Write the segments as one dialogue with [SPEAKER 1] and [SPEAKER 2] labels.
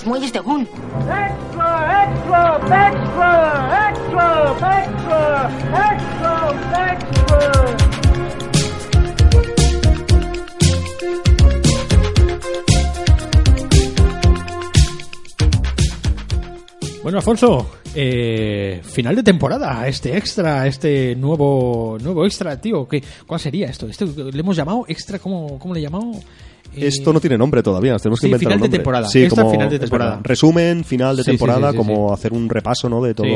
[SPEAKER 1] Los muelles de Gun.
[SPEAKER 2] Extra, extra, extra, extra, extra, extra, extra.
[SPEAKER 3] Bueno, Alfonso, eh, final de temporada, este extra, este nuevo nuevo extra, tío. ¿qué, ¿Cuál sería esto? ¿Esto le hemos llamado extra? ¿Cómo, cómo le llamamos?
[SPEAKER 4] Esto no tiene nombre todavía, nos tenemos que
[SPEAKER 3] sí,
[SPEAKER 4] inventar
[SPEAKER 3] final
[SPEAKER 4] un
[SPEAKER 3] de
[SPEAKER 4] nombre.
[SPEAKER 3] temporada.
[SPEAKER 4] Sí, como,
[SPEAKER 3] final de temporada.
[SPEAKER 4] Resumen, final de
[SPEAKER 3] Sí,
[SPEAKER 4] temporada, como hacer un repaso, ¿no? De todo.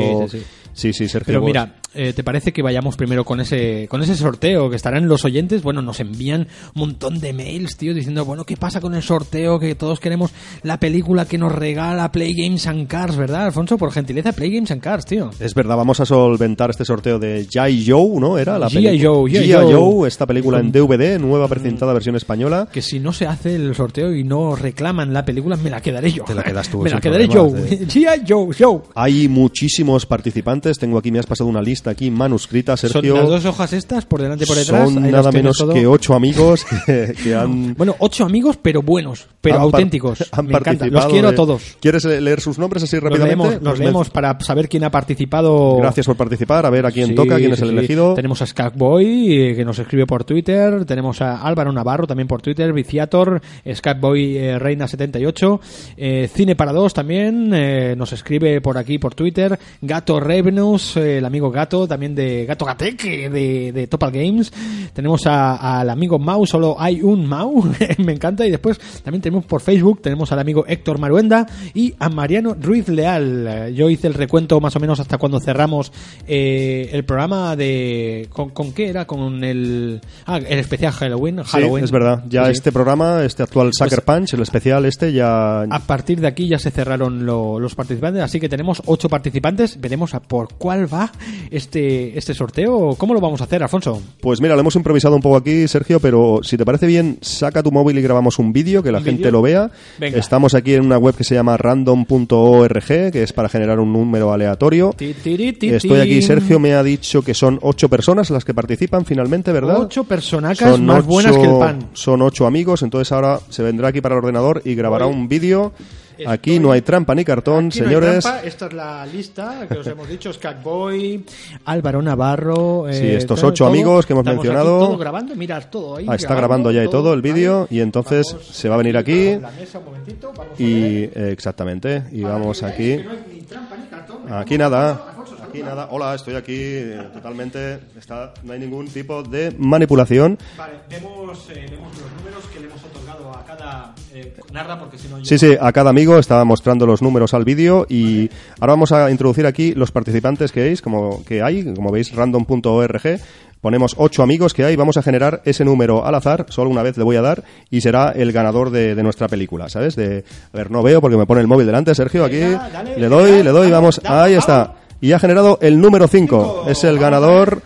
[SPEAKER 3] Sí, sí,
[SPEAKER 4] Sergio.
[SPEAKER 3] Pero
[SPEAKER 4] vos-
[SPEAKER 3] mira, eh, ¿te parece que vayamos primero con ese con ese sorteo que estarán los oyentes? Bueno, nos envían un montón de mails, tío, diciendo, bueno, ¿qué pasa con el sorteo? Que todos queremos la película que nos regala Play Games and Cars, ¿verdad, Alfonso? Por gentileza, Play Games and Cars, tío.
[SPEAKER 4] Es verdad, vamos a solventar este sorteo de G.I. Joe, ¿no? Era la película.
[SPEAKER 3] Joe, G.I. Joe.
[SPEAKER 4] Esta película en DVD, nueva precintada versión española.
[SPEAKER 3] Que si no se hace el sorteo y no reclaman la película, me la quedaré yo.
[SPEAKER 4] Te la quedas tú,
[SPEAKER 3] me la quedaré yo. G.I. Joe, Joe.
[SPEAKER 4] Hay muchísimos participantes. Tengo aquí, me has pasado una lista aquí manuscrita, Sergio.
[SPEAKER 3] Son las dos hojas estas, por delante y por detrás.
[SPEAKER 4] Son nada menos
[SPEAKER 3] todo.
[SPEAKER 4] que ocho amigos que, que han.
[SPEAKER 3] Bueno, ocho amigos, pero buenos, pero
[SPEAKER 4] han
[SPEAKER 3] auténticos.
[SPEAKER 4] Han
[SPEAKER 3] Me encanta.
[SPEAKER 4] participado
[SPEAKER 3] Los quiero a todos.
[SPEAKER 4] ¿Quieres leer sus nombres así rápidamente?
[SPEAKER 3] leemos, Los leemos para saber quién ha participado.
[SPEAKER 4] Gracias por participar. A ver a quién
[SPEAKER 3] Sí,
[SPEAKER 4] toca, quién es el
[SPEAKER 3] sí.
[SPEAKER 4] elegido.
[SPEAKER 3] Tenemos a Scapboy, eh, que nos escribe por Twitter. Tenemos a Álvaro Navarro también por Twitter. Viciator, Scapboy eh, Reina78. eh, Cine para dos también. eh, nos escribe por aquí por Twitter. Gato Eh, el amigo Gato, también de Gato Gateque de, de Topal Games. Tenemos al amigo Mau, solo hay un Mau. Me encanta. Y después también tenemos por Facebook, tenemos al amigo Héctor Maruenda y a Mariano Ruiz Leal. Eh, Yo hice el recuento más o menos hasta cuando cerramos eh, el programa de... ¿con, con qué era? Con el... Ah, el especial Halloween.
[SPEAKER 4] Sí,
[SPEAKER 3] Halloween.
[SPEAKER 4] es verdad. Ya
[SPEAKER 3] Sí, sí.
[SPEAKER 4] este programa, este actual Sucker Punch, el especial este, ya.
[SPEAKER 3] A partir de aquí ya se cerraron lo- los participantes, así que tenemos ocho participantes. Veremos a por cuál va este, este sorteo. ¿Cómo lo vamos a hacer, Alfonso?
[SPEAKER 4] Pues mira, lo hemos improvisado un poco aquí, Sergio, pero si te parece bien, saca tu móvil y grabamos un vídeo, que la
[SPEAKER 3] ¿Un
[SPEAKER 4] gente
[SPEAKER 3] vídeo?
[SPEAKER 4] lo vea.
[SPEAKER 3] Venga.
[SPEAKER 4] Estamos aquí en una web que se llama random.org, que es para generar un número aleatorio. Estoy aquí. Sergio me ha dicho que son ocho personas las que participan finalmente, ¿verdad?
[SPEAKER 3] Ocho personacas más buenas que el pan.
[SPEAKER 4] Son ocho amigos, entonces ahora se vendrá aquí para el ordenador y grabará
[SPEAKER 3] Voy.
[SPEAKER 4] un vídeo. Aquí
[SPEAKER 3] Estoy-
[SPEAKER 4] no hay trampa ni cartón,
[SPEAKER 3] Aquí no hay
[SPEAKER 4] señores.
[SPEAKER 3] trampa, esta es la lista que os hemos dicho: Scatboy, Álvaro Navarro. eh,
[SPEAKER 4] Sí, estos ocho
[SPEAKER 3] todo.
[SPEAKER 4] amigos que hemos
[SPEAKER 3] Estamos aquí
[SPEAKER 4] mencionado.
[SPEAKER 3] todo grabando, mirad todo ahí.
[SPEAKER 4] Ah, está grabando ya y todo el vídeo
[SPEAKER 3] ¿vale?
[SPEAKER 4] y entonces
[SPEAKER 3] Vamos
[SPEAKER 4] se va a venir aquí
[SPEAKER 3] a la mesa un momentito, vamos a
[SPEAKER 4] y
[SPEAKER 3] ver.
[SPEAKER 4] eh, exactamente y vamos aquí. Aquí nada. Aquí nada. Hola, estoy aquí eh, totalmente. Está, no hay ningún tipo de manipulación.
[SPEAKER 3] Vale, vemos, eh, vemos los números que le hemos otorgado a cada. Eh, narra, porque si no. yo-
[SPEAKER 4] Sí, sí, a cada amigo estaba mostrando los números al vídeo y ahora vamos a introducir aquí los participantes que veis, como que hay, como veis, random.org. Ponemos ocho amigos que hay, vamos a generar ese número al azar, solo una vez le voy a dar y será el ganador de, de nuestra película, ¿sabes? De, a ver, no veo porque me pone el móvil delante, Sergio, aquí.
[SPEAKER 3] Venga, dale,
[SPEAKER 4] le doy,
[SPEAKER 3] dale,
[SPEAKER 4] le doy,
[SPEAKER 3] dale,
[SPEAKER 4] vamos, ahí está. Y ha generado el número 5.
[SPEAKER 3] Cinco.
[SPEAKER 4] Es el ganador,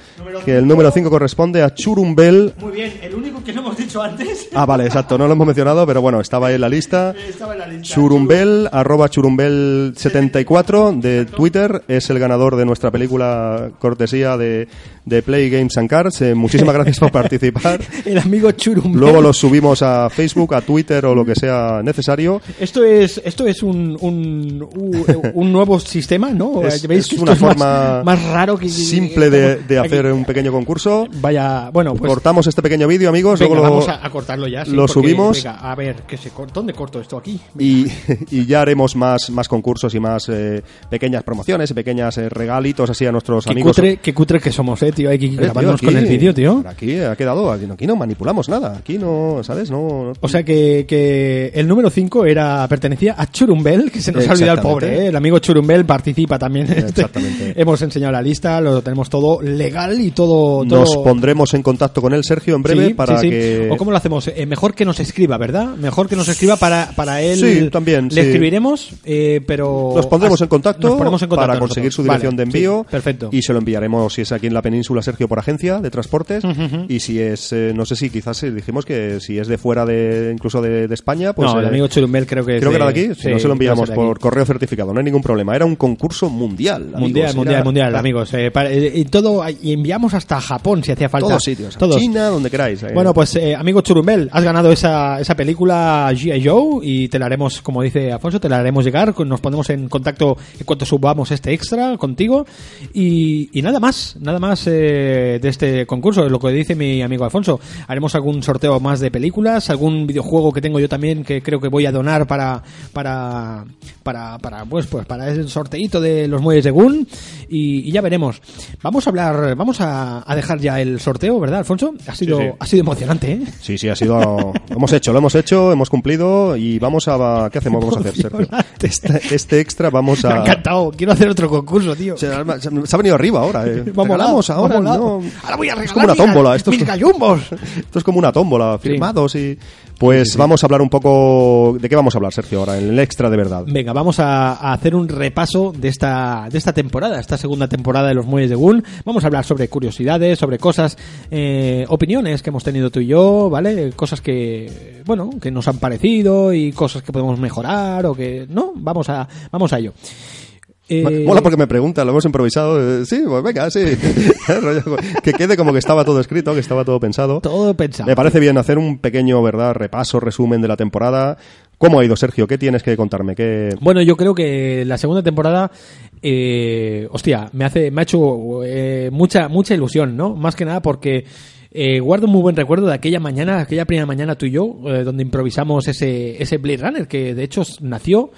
[SPEAKER 4] que el número 5 corresponde a Churumbel.
[SPEAKER 3] Muy bien, el único que no hemos dicho antes.
[SPEAKER 4] Ah, vale, exacto, no lo hemos mencionado, pero bueno, estaba ahí en la lista.
[SPEAKER 3] Estaba en la lista.
[SPEAKER 4] Churumbel, arroba churumbel74 de Twitter, es el ganador de nuestra película cortesía de, de Play Games and Cards. Eh, muchísimas gracias por participar.
[SPEAKER 3] El amigo Churumbel.
[SPEAKER 4] Luego lo subimos a Facebook, a Twitter o lo que sea necesario.
[SPEAKER 3] Esto es, esto es un, un, un, un nuevo sistema, ¿no?
[SPEAKER 4] Es,
[SPEAKER 3] ¿Veis
[SPEAKER 4] es
[SPEAKER 3] que
[SPEAKER 4] una
[SPEAKER 3] es más-
[SPEAKER 4] forma
[SPEAKER 3] más, raro que
[SPEAKER 4] simple de, de hacer un pequeño concurso.
[SPEAKER 3] Vaya, bueno, pues
[SPEAKER 4] Cortamos este pequeño vídeo, amigos,
[SPEAKER 3] Venga,
[SPEAKER 4] luego lo
[SPEAKER 3] vamos a, a cortarlo ya. sí,
[SPEAKER 4] lo
[SPEAKER 3] porque,
[SPEAKER 4] subimos.
[SPEAKER 3] venga, a ver, que se ¿dónde corto esto aquí?
[SPEAKER 4] y, y ya haremos más, más concursos y más eh, pequeñas promociones y pequeñas eh, regalitos así a nuestros
[SPEAKER 3] Qué
[SPEAKER 4] amigos.
[SPEAKER 3] cutre, qué cutre que somos, eh, tío. Hay que
[SPEAKER 4] Eh, aquí-
[SPEAKER 3] con el vídeo, tío.
[SPEAKER 4] Aquí ha quedado, aquí no, aquí no manipulamos nada, aquí no, ¿sabes? No, no-
[SPEAKER 3] O sea que, que el número 5 era pertenecía a Churumbel, que se nos ha olvidado el pobre, ¿eh? El amigo Churumbel participa también. en este.
[SPEAKER 4] Exactamente.
[SPEAKER 3] Hemos enseñado la lista, lo tenemos todo legal y todo...
[SPEAKER 4] nos pondremos en contacto con él, Sergio, en breve
[SPEAKER 3] Sí,
[SPEAKER 4] para
[SPEAKER 3] sí,
[SPEAKER 4] que...
[SPEAKER 3] ¿O cómo lo hacemos? Eh, mejor que nos escriba, ¿verdad? Mejor que nos escriba para, para él.
[SPEAKER 4] Sí, también,
[SPEAKER 3] Le escribiremos, eh, pero...
[SPEAKER 4] Nos pondremos en contacto,
[SPEAKER 3] Nos ponemos en contacto
[SPEAKER 4] para conseguir
[SPEAKER 3] nosotros.
[SPEAKER 4] su dirección
[SPEAKER 3] Vale,
[SPEAKER 4] de envío
[SPEAKER 3] perfecto.
[SPEAKER 4] y se lo enviaremos si es aquí en la península Sergio por agencia de transportes y si es eh, no sé si quizás eh, dijimos que si es de fuera de incluso de, de España pues
[SPEAKER 3] no, el amigo Churumbel creo que es
[SPEAKER 4] creo que era de
[SPEAKER 3] de-
[SPEAKER 4] aquí si no se lo enviamos
[SPEAKER 3] de
[SPEAKER 4] por correo certificado no hay ningún problema era un concurso mundial amigos,
[SPEAKER 3] Mundial,
[SPEAKER 4] era-
[SPEAKER 3] mundial, mundial, amigos. para- y todo, y enviamos hasta Japón si hacía falta.
[SPEAKER 4] todos sitios
[SPEAKER 3] Todos.
[SPEAKER 4] China donde queráis.
[SPEAKER 3] Bueno, pues eh, amigo Churumbel, has ganado esa, esa película G.I. Joe y te la haremos, como dice Afonso, te la haremos llegar. Nos ponemos en contacto en cuanto subamos este extra contigo. Y, y nada más, nada más eh, de este concurso, lo que dice mi amigo Alfonso. Haremos algún sorteo más de películas, algún videojuego que tengo yo también que creo que voy a donar para, para, para, para, pues, pues, para el sorteito de los muelles de Gun. Y, y ya veremos. Vamos a hablar, vamos a, a dejar ya el sorteo, ¿verdad, Alfonso? Ha sido,
[SPEAKER 4] sí.
[SPEAKER 3] ha sido emocionante, ¿eh?
[SPEAKER 4] Sí, sí, ha sido. lo hemos hecho, lo hemos hecho, hemos cumplido y vamos a. ¿Qué hacemos? Vamos a hacer, Sergio. Este, este extra vamos
[SPEAKER 3] Me ha
[SPEAKER 4] a.
[SPEAKER 3] encantado. Quiero hacer otro concurso, tío.
[SPEAKER 4] Se, se ha venido arriba ahora. Eh.
[SPEAKER 3] Vamos a-
[SPEAKER 4] ahora.
[SPEAKER 3] vamos a-
[SPEAKER 4] no.
[SPEAKER 3] Ahora voy a
[SPEAKER 4] Es
[SPEAKER 3] regalar
[SPEAKER 4] como una tómbola. Esto es, esto es como una tómbola, firmados y. Pues vamos a hablar un poco. ¿De qué vamos a hablar, Sergio, ahora? En el extra de verdad.
[SPEAKER 3] Venga, vamos a, a hacer un repaso de esta, de esta temporada, esta segunda temporada de los Muelles de Gun. Vamos a hablar sobre curiosidades, sobre cosas, eh, opiniones que hemos tenido tú y yo, ¿vale? Cosas que, bueno, que nos han parecido y cosas que podemos mejorar o que, ¿no? Vamos a, vamos a ello. Eh,
[SPEAKER 4] Mola porque me pregunta, lo hemos improvisado. eh, Sí, pues venga, sí. Que quede como que estaba todo escrito, que estaba todo pensado.
[SPEAKER 3] todo pensado.
[SPEAKER 4] Me parece bien hacer un pequeño, ¿verdad? Repaso, resumen de la temporada. ¿Cómo ha ido, Sergio? ¿Qué tienes que contarme? ¿Qué...
[SPEAKER 3] Bueno, yo creo que la segunda temporada, eh, hostia, me hace, me ha hecho eh, mucha, mucha ilusión, ¿no? Más que nada porque eh, guardo un muy buen recuerdo de aquella mañana, aquella primera mañana tú y yo, eh, donde improvisamos ese, ese Blade Runner, que de hecho nació,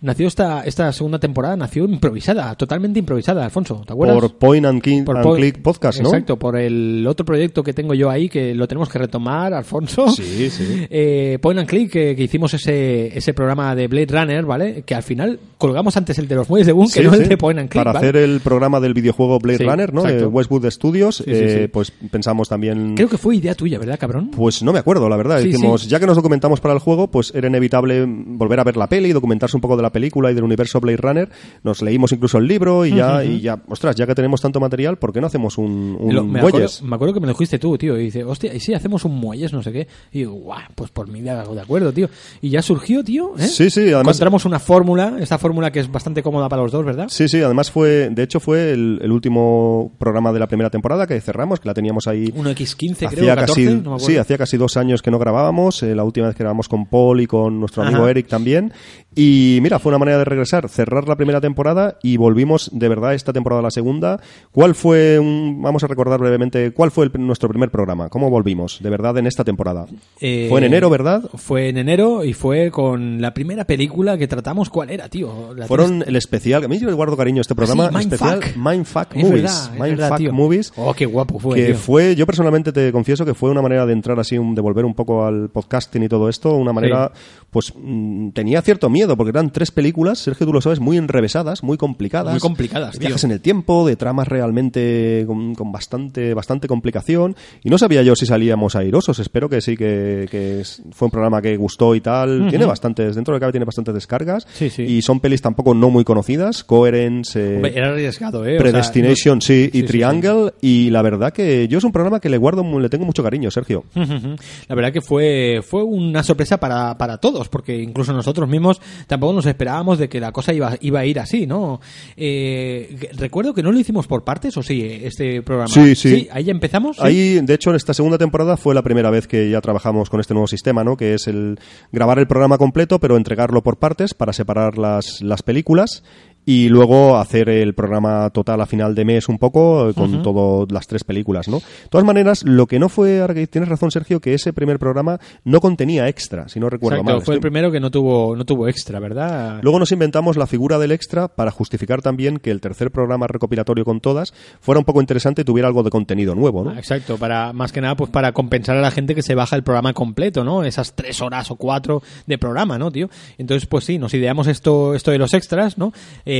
[SPEAKER 3] nació esta, esta segunda temporada, nació improvisada, totalmente improvisada, Alfonso, ¿te acuerdas?
[SPEAKER 4] Por Point and, King-
[SPEAKER 3] Por
[SPEAKER 4] and
[SPEAKER 3] po-
[SPEAKER 4] Click Podcast, ¿no?
[SPEAKER 3] Exacto, por el otro proyecto que tengo yo ahí, que lo tenemos que retomar, Alfonso.
[SPEAKER 4] Sí, sí.
[SPEAKER 3] Eh, Point and Click, que, hicimos ese, ese programa de Blade Runner, ¿vale? Que al final colgamos antes el de los muelles de Boom que
[SPEAKER 4] Sí,
[SPEAKER 3] no el de Point and Click.
[SPEAKER 4] Para
[SPEAKER 3] ¿vale?
[SPEAKER 4] hacer el programa del videojuego Blade
[SPEAKER 3] Sí,
[SPEAKER 4] Runner, ¿no? De. Westwood Studios, eh, pues pensamos también...
[SPEAKER 3] Creo que fue idea tuya, ¿verdad, cabrón?
[SPEAKER 4] Pues no me acuerdo, la verdad.
[SPEAKER 3] Sí,
[SPEAKER 4] Dijimos,
[SPEAKER 3] sí.
[SPEAKER 4] ya que nos documentamos para el juego, pues era inevitable volver a ver la peli, documentarse un poco de la película y del universo Blade Runner. Nos leímos incluso el libro y ya, y ya, ostras, ya que tenemos tanto material, ¿por qué no hacemos un, un
[SPEAKER 3] Lo- me, acuerdo,
[SPEAKER 4] Muelles?
[SPEAKER 3] me acuerdo que me lo dijiste tú, tío. Y dice, hostia, ¿y si hacemos un muelles, no sé qué? Y digo, guau, pues por mí de de acuerdo, tío. Y ya surgió, tío. ¿eh?
[SPEAKER 4] Sí, sí, además-
[SPEAKER 3] Encontramos una fórmula, esta fórmula que es bastante cómoda para los dos, ¿verdad?
[SPEAKER 4] Sí, sí, además fue, de hecho fue el, el último programa de la primera temporada que cerramos, que la teníamos ahí
[SPEAKER 3] Uno X15,
[SPEAKER 4] hacía
[SPEAKER 3] creo, 14,
[SPEAKER 4] casi,
[SPEAKER 3] no me
[SPEAKER 4] sí, hacía casi dos años que no grabábamos, eh, la última vez que grabamos con Paul y con nuestro amigo
[SPEAKER 3] Ajá.
[SPEAKER 4] Eric también, y mira, fue una manera de regresar, cerrar la primera temporada y volvimos de verdad esta temporada a la segunda. ¿Cuál fue, un, vamos a recordar brevemente, cuál fue el- nuestro primer programa? ¿Cómo volvimos de verdad en esta temporada?
[SPEAKER 3] Eh,
[SPEAKER 4] fue en enero, ¿verdad?
[SPEAKER 3] Fue en enero y fue con la primera película que tratamos. ¿Cuál era, tío? La
[SPEAKER 4] Fueron el especial, a mí yo le guardo cariño a este programa,
[SPEAKER 3] sí,
[SPEAKER 4] especial
[SPEAKER 3] Mindfuck.
[SPEAKER 4] Mindfuck
[SPEAKER 3] Es
[SPEAKER 4] Movies.
[SPEAKER 3] verdad, es
[SPEAKER 4] Mindfuck
[SPEAKER 3] verdad.
[SPEAKER 4] Movies.
[SPEAKER 3] Oh, qué guapo fue,
[SPEAKER 4] que
[SPEAKER 3] tío.
[SPEAKER 4] fue, yo personalmente te confieso que fue una manera de entrar así, un- de volver un poco al podcasting y todo esto, una manera, pues mm, tenía cierto miedo, porque eran tres películas, Sergio, tú lo sabes, muy enrevesadas, muy complicadas.
[SPEAKER 3] Muy complicadas,
[SPEAKER 4] de
[SPEAKER 3] tío.
[SPEAKER 4] Viajes en el tiempo, de tramas realmente con, con bastante, bastante complicación, y no sabía yo si salíamos airosos, espero que sí, que, que fue un programa que gustó y tal, tiene bastantes, dentro de cabe tiene bastantes descargas,
[SPEAKER 3] Sí, sí.
[SPEAKER 4] y son pelis tampoco no muy conocidas, Coherence, eh,
[SPEAKER 3] Hombre, era arriesgado, ¿eh? O sea,
[SPEAKER 4] Predestination,
[SPEAKER 3] no-
[SPEAKER 4] sí, y
[SPEAKER 3] sí,
[SPEAKER 4] Triangle, y la verdad que yo es un programa que le guardo, le tengo mucho cariño, Sergio.
[SPEAKER 3] La verdad que fue, fue una sorpresa para, para todos, porque incluso nosotros mismos tampoco nos esperábamos de que la cosa iba, iba a ir así, ¿no? Eh, recuerdo que no lo hicimos por partes, ¿o sí, este programa?
[SPEAKER 4] Sí, sí.
[SPEAKER 3] ahí ya empezamos. ¿sí?
[SPEAKER 4] Ahí, de hecho, en esta segunda temporada fue la primera vez que ya trabajamos con este nuevo sistema, ¿no? Que es el grabar el programa completo, pero entregarlo por partes para separar las, las películas. Y luego hacer el programa total a final de mes un poco eh, con todas las tres películas, ¿no? De todas maneras, lo que no fue, tienes razón Sergio, que ese primer programa no contenía extra, si no recuerdo
[SPEAKER 3] Exacto,
[SPEAKER 4] mal.
[SPEAKER 3] fue el primero que no tuvo, no tuvo extra, ¿verdad?
[SPEAKER 4] Luego nos inventamos la figura del extra para justificar también que el tercer programa recopilatorio con todas fuera un poco interesante y tuviera algo de contenido nuevo, ¿no?
[SPEAKER 3] Ah, Exacto, para más que nada pues para compensar a la gente que se baja el programa completo, ¿no? Esas tres horas o cuatro de programa, ¿no, tío? Entonces, pues sí, nos ideamos esto, esto de los extras, ¿no? Eh,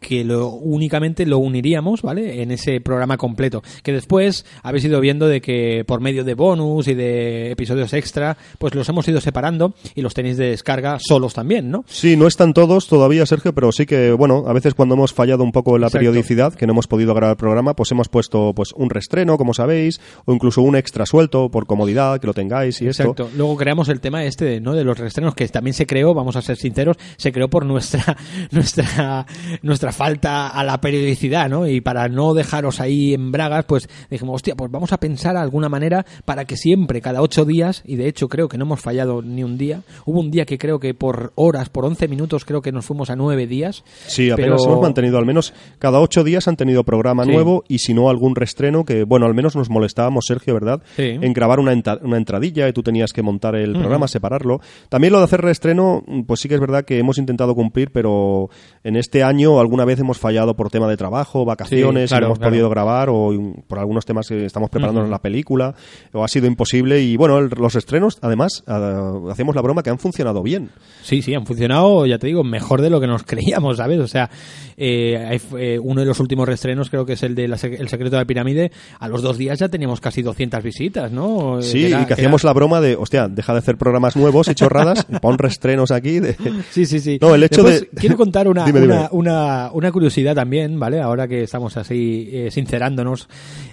[SPEAKER 3] que lo únicamente lo uniríamos, ¿vale? En ese programa completo. Que después habéis ido viendo de que por medio de bonus y de episodios extra, pues los hemos ido separando y los tenéis de descarga solos también, ¿no?
[SPEAKER 4] Sí, no están todos todavía, Sergio, pero sí que, bueno, a veces cuando hemos fallado un poco en la
[SPEAKER 3] Exacto.
[SPEAKER 4] periodicidad, que no hemos podido grabar el programa, pues hemos puesto pues un restreno, como sabéis, o incluso un extra suelto por comodidad, que lo tengáis y esto.
[SPEAKER 3] Exacto. Luego creamos el tema este, de, ¿no? De los reestrenos que también se creó, vamos a ser sinceros, se creó por nuestra nuestra nuestra falta a la periodicidad, ¿no? Y para no dejaros ahí en bragas, pues dijimos, hostia, pues vamos a pensar alguna manera para que siempre, cada ocho días, y de hecho creo que no hemos fallado ni un día, hubo un día que creo que por horas, por 11 minutos, creo que nos fuimos a nueve días.
[SPEAKER 4] Sí, apenas
[SPEAKER 3] pero-
[SPEAKER 4] hemos mantenido, al menos cada ocho días han tenido programa
[SPEAKER 3] Sí.
[SPEAKER 4] nuevo y si no algún restreno que, bueno, al menos nos molestábamos, Sergio, ¿verdad?
[SPEAKER 3] Sí.
[SPEAKER 4] En grabar una, una entradilla y tú tenías que montar el programa, separarlo. También lo de hacer reestreno, pues sí que es verdad que hemos intentado cumplir, pero en este año alguna vez hemos fallado por tema de trabajo, vacaciones,
[SPEAKER 3] claro,
[SPEAKER 4] y no hemos
[SPEAKER 3] claro.
[SPEAKER 4] podido grabar o por algunos temas que estamos preparándonos la película, o ha sido imposible y bueno, el- los estrenos, además, ah, hacemos la broma que han funcionado bien.
[SPEAKER 3] Sí, sí, han funcionado, ya te digo, mejor de lo que nos creíamos, ¿sabes? O sea, eh, eh, uno de los últimos reestrenos, creo que es el de la El secreto de la pirámide, a los dos días ya teníamos casi 200 visitas, ¿no? Eh,
[SPEAKER 4] Sí,
[SPEAKER 3] era-
[SPEAKER 4] y que hacíamos
[SPEAKER 3] era-
[SPEAKER 4] la broma de, hostia, deja de hacer programas nuevos y chorradas, pon restrenos aquí. de-
[SPEAKER 3] Sí, sí, sí.
[SPEAKER 4] No, el hecho
[SPEAKER 3] Después,
[SPEAKER 4] de-
[SPEAKER 3] Quiero contar una,
[SPEAKER 4] Dime, dime.
[SPEAKER 3] Una, una, curiosidad también, ¿vale? Ahora que estamos así eh, sincerándonos,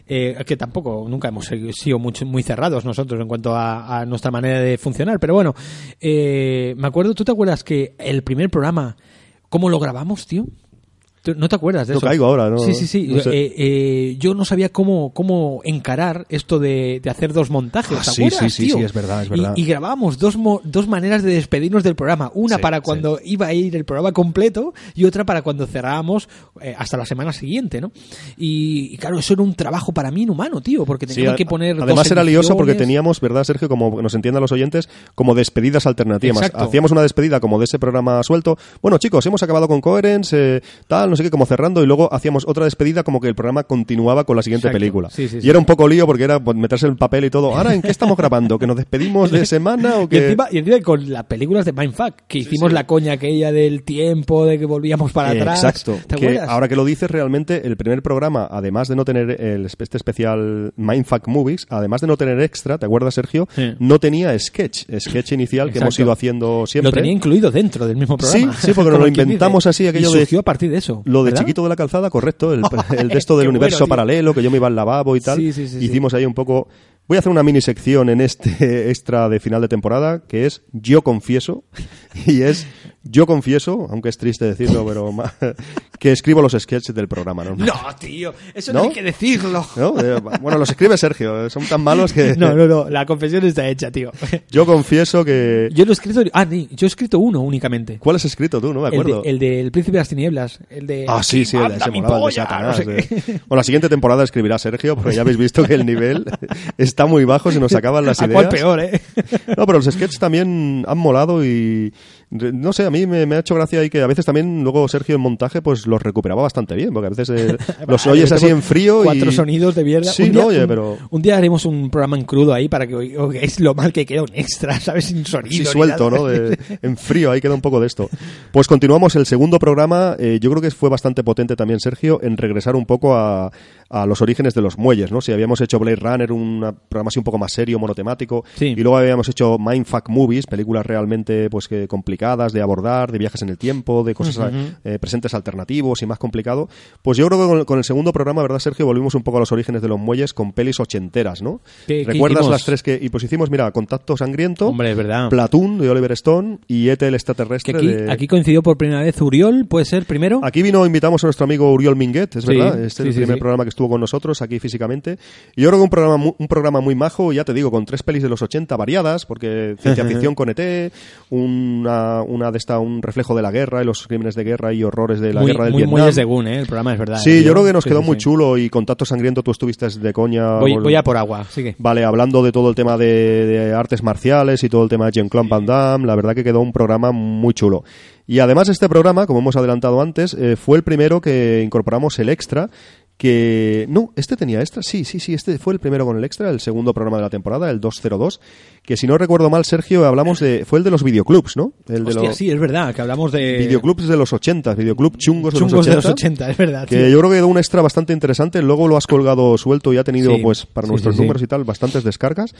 [SPEAKER 3] eh, que tampoco nunca hemos sido muy cerrados nosotros en cuanto a, a nuestra manera de funcionar, pero bueno, eh, me acuerdo, ¿tú te acuerdas que el primer programa, cómo lo grabamos, tío? ¿Tú ¿No te acuerdas de
[SPEAKER 4] No
[SPEAKER 3] eso?
[SPEAKER 4] caigo ahora, no-
[SPEAKER 3] Sí, sí, sí.
[SPEAKER 4] no sé.
[SPEAKER 3] Eh, eh, yo no sabía cómo, cómo encarar esto de, de hacer dos montajes.
[SPEAKER 4] Ah,
[SPEAKER 3] ¿te
[SPEAKER 4] sí,
[SPEAKER 3] acuerdas,
[SPEAKER 4] sí, sí,
[SPEAKER 3] tío?
[SPEAKER 4] sí, es verdad, es
[SPEAKER 3] Y-
[SPEAKER 4] verdad.
[SPEAKER 3] Y, grabábamos dos, mo- dos maneras de despedirnos del programa. Una
[SPEAKER 4] Sí,
[SPEAKER 3] para
[SPEAKER 4] sí.
[SPEAKER 3] cuando iba a ir el programa completo y otra para cuando cerrábamos eh, hasta la semana siguiente, ¿no? Y, y claro, eso era un trabajo para mí inhumano, tío, porque
[SPEAKER 4] Sí,
[SPEAKER 3] teníamos
[SPEAKER 4] a-
[SPEAKER 3] que poner. dos
[SPEAKER 4] además era lioso porque teníamos, ¿verdad, Sergio? Como nos entiendan los oyentes, como despedidas alternativas.
[SPEAKER 3] Exacto.
[SPEAKER 4] Hacíamos una despedida como de ese programa suelto. Bueno, chicos, hemos acabado con Coherence, eh, tal, no sé qué, como cerrando, y luego hacíamos otra despedida como que el programa continuaba con la siguiente
[SPEAKER 3] Exacto.
[SPEAKER 4] película.
[SPEAKER 3] Sí, sí,
[SPEAKER 4] y era un poco lío porque era pues, meterse el papel y todo. ¿Ahora en qué estamos grabando? ¿Que nos despedimos de semana o
[SPEAKER 3] Y
[SPEAKER 4] que...?
[SPEAKER 3] encima, y encima con las películas de Mindfuck, que hicimos la coña aquella del tiempo, de que volvíamos para
[SPEAKER 4] Eh,
[SPEAKER 3] atrás.
[SPEAKER 4] Exacto.
[SPEAKER 3] ¿Te
[SPEAKER 4] Que
[SPEAKER 3] acuerdas?
[SPEAKER 4] ahora que lo dices, realmente el primer programa, además de no tener el, este especial Mindfuck Movies, además de no tener extra, ¿te acuerdas, Sergio? No tenía sketch, sketch inicial que hemos ido haciendo siempre.
[SPEAKER 3] Lo tenía incluido dentro del mismo programa.
[SPEAKER 4] Sí, sí, porque nos lo inventamos
[SPEAKER 3] dice.
[SPEAKER 4] así, aquello
[SPEAKER 3] y
[SPEAKER 4] de-
[SPEAKER 3] surgió a partir de eso.
[SPEAKER 4] Lo de
[SPEAKER 3] ¿verdad?
[SPEAKER 4] Chiquito de la Calzada, correcto, el, el de esto del universo
[SPEAKER 3] bueno,
[SPEAKER 4] paralelo, que yo me iba al lavabo y tal.
[SPEAKER 3] Sí, sí, sí, sí.
[SPEAKER 4] Hicimos ahí un poco... Voy a hacer una mini sección en este extra de final de temporada, que es Yo Confieso, y es Yo Confieso, aunque es triste decirlo, pero que escribo los sketches del programa, ¿no?
[SPEAKER 3] No, tío, eso no,
[SPEAKER 4] ¿No?
[SPEAKER 3] hay que decirlo.
[SPEAKER 4] ¿No? Eh, Bueno, los escribe Sergio, son tan malos que...
[SPEAKER 3] No, no, no, la confesión está hecha, tío.
[SPEAKER 4] Yo confieso que...
[SPEAKER 3] Yo lo he escrito. Ah, ni- yo he escrito uno únicamente.
[SPEAKER 4] ¿Cuál has escrito tú? No me
[SPEAKER 3] El, de-
[SPEAKER 4] acuerdo.
[SPEAKER 3] el del Príncipe de las Tinieblas. El de.
[SPEAKER 4] Ah, sí, sí, el de
[SPEAKER 3] ¡Manda
[SPEAKER 4] ese de
[SPEAKER 3] polla!
[SPEAKER 4] Satanás.
[SPEAKER 3] No sé
[SPEAKER 4] eh. Bueno, la siguiente temporada escribirá Sergio, porque ya habéis visto que el nivel está muy bajo, se nos acaban las
[SPEAKER 3] ¿A
[SPEAKER 4] ideas.
[SPEAKER 3] cuál peor, eh?
[SPEAKER 4] No, pero los sketches también han molado y no sé, a mí me, me ha hecho gracia ahí que a veces también luego Sergio en montaje pues los recuperaba bastante bien, porque a veces eh, los oyes así en frío
[SPEAKER 3] Cuatro
[SPEAKER 4] y
[SPEAKER 3] sonidos de mierda.
[SPEAKER 4] Sí,
[SPEAKER 3] Un día-
[SPEAKER 4] no, oye,
[SPEAKER 3] un-
[SPEAKER 4] pero
[SPEAKER 3] Un día haremos un programa en crudo ahí para que oigáis lo mal que queda un extra, ¿sabes? Sin sonido.
[SPEAKER 4] sí suelto. ¿no? De- en frío, ahí queda un poco de esto. Pues continuamos el segundo programa. eh, yo creo que fue bastante potente también, Sergio, en regresar un poco a, a los orígenes de los muelles, ¿no? Si habíamos hecho Blade Runner, un programa así un poco más serio, monotemático,
[SPEAKER 3] Sí.
[SPEAKER 4] y luego habíamos hecho Mindfuck Movies, películas realmente pues que complicadas de abordar, de viajes en el tiempo, de cosas eh, presentes alternativos y más complicado. Pues yo creo que con, con el segundo programa, ¿verdad, Sergio? Volvimos un poco a los orígenes de los muelles con pelis ochenteras, ¿no?
[SPEAKER 3] ¿Qué- qué
[SPEAKER 4] ¿Recuerdas
[SPEAKER 3] hicimos?
[SPEAKER 4] las tres que y pues hicimos, mira, Contacto Sangriento,
[SPEAKER 3] Hombre, verdad.
[SPEAKER 4] Platoon de Oliver Stone y Ete el extraterrestre
[SPEAKER 3] aquí,
[SPEAKER 4] de...
[SPEAKER 3] aquí coincidió por primera vez Uriol, ¿puede ser primero?
[SPEAKER 4] Aquí vino, invitamos a nuestro amigo Uriol Minguet, es
[SPEAKER 3] Sí,
[SPEAKER 4] verdad. Este
[SPEAKER 3] sí,
[SPEAKER 4] es el primer programa que estuvo con nosotros aquí físicamente. Y yo creo que un programa, mu- un programa muy majo, ya te digo, con tres pelis de los 80 variadas, porque ciencia ficción con ET, una, una de esta, un reflejo de la guerra y los crímenes de guerra y horrores de la
[SPEAKER 3] muy
[SPEAKER 4] guerra del
[SPEAKER 3] muy
[SPEAKER 4] Vietnam.
[SPEAKER 3] muelles de Gun, ¿eh? El programa es verdad.
[SPEAKER 4] Sí, yo creo que nos
[SPEAKER 3] Sí,
[SPEAKER 4] quedó
[SPEAKER 3] sí,
[SPEAKER 4] muy
[SPEAKER 3] sí.
[SPEAKER 4] chulo y Contacto Sangriento tú estuviste de coña.
[SPEAKER 3] Voy, a por agua, sigue.
[SPEAKER 4] Vale, hablando de todo el tema de, de artes marciales y todo el tema de Jean-Claude Van Damme, la verdad que quedó un programa muy chulo. Y además este programa, como hemos adelantado antes, eh, fue el primero que incorporamos el extra, que... No, este tenía extra, sí, sí, sí, este fue el primero con el extra, el segundo programa de la temporada, el 202, que si no recuerdo mal, Sergio, hablamos de... Fue el de los videoclubs, ¿no? El de
[SPEAKER 3] Hostia,
[SPEAKER 4] los
[SPEAKER 3] sí, es verdad, que hablamos de...
[SPEAKER 4] videoclubs de los 80, videoclub chungos de
[SPEAKER 3] chungos
[SPEAKER 4] los 80.
[SPEAKER 3] de los 80, es verdad.
[SPEAKER 4] Que yo creo que quedó un extra bastante interesante. Luego lo has colgado suelto y ha tenido,
[SPEAKER 3] Sí.
[SPEAKER 4] pues, para
[SPEAKER 3] Sí,
[SPEAKER 4] nuestros números y tal, bastantes descargas.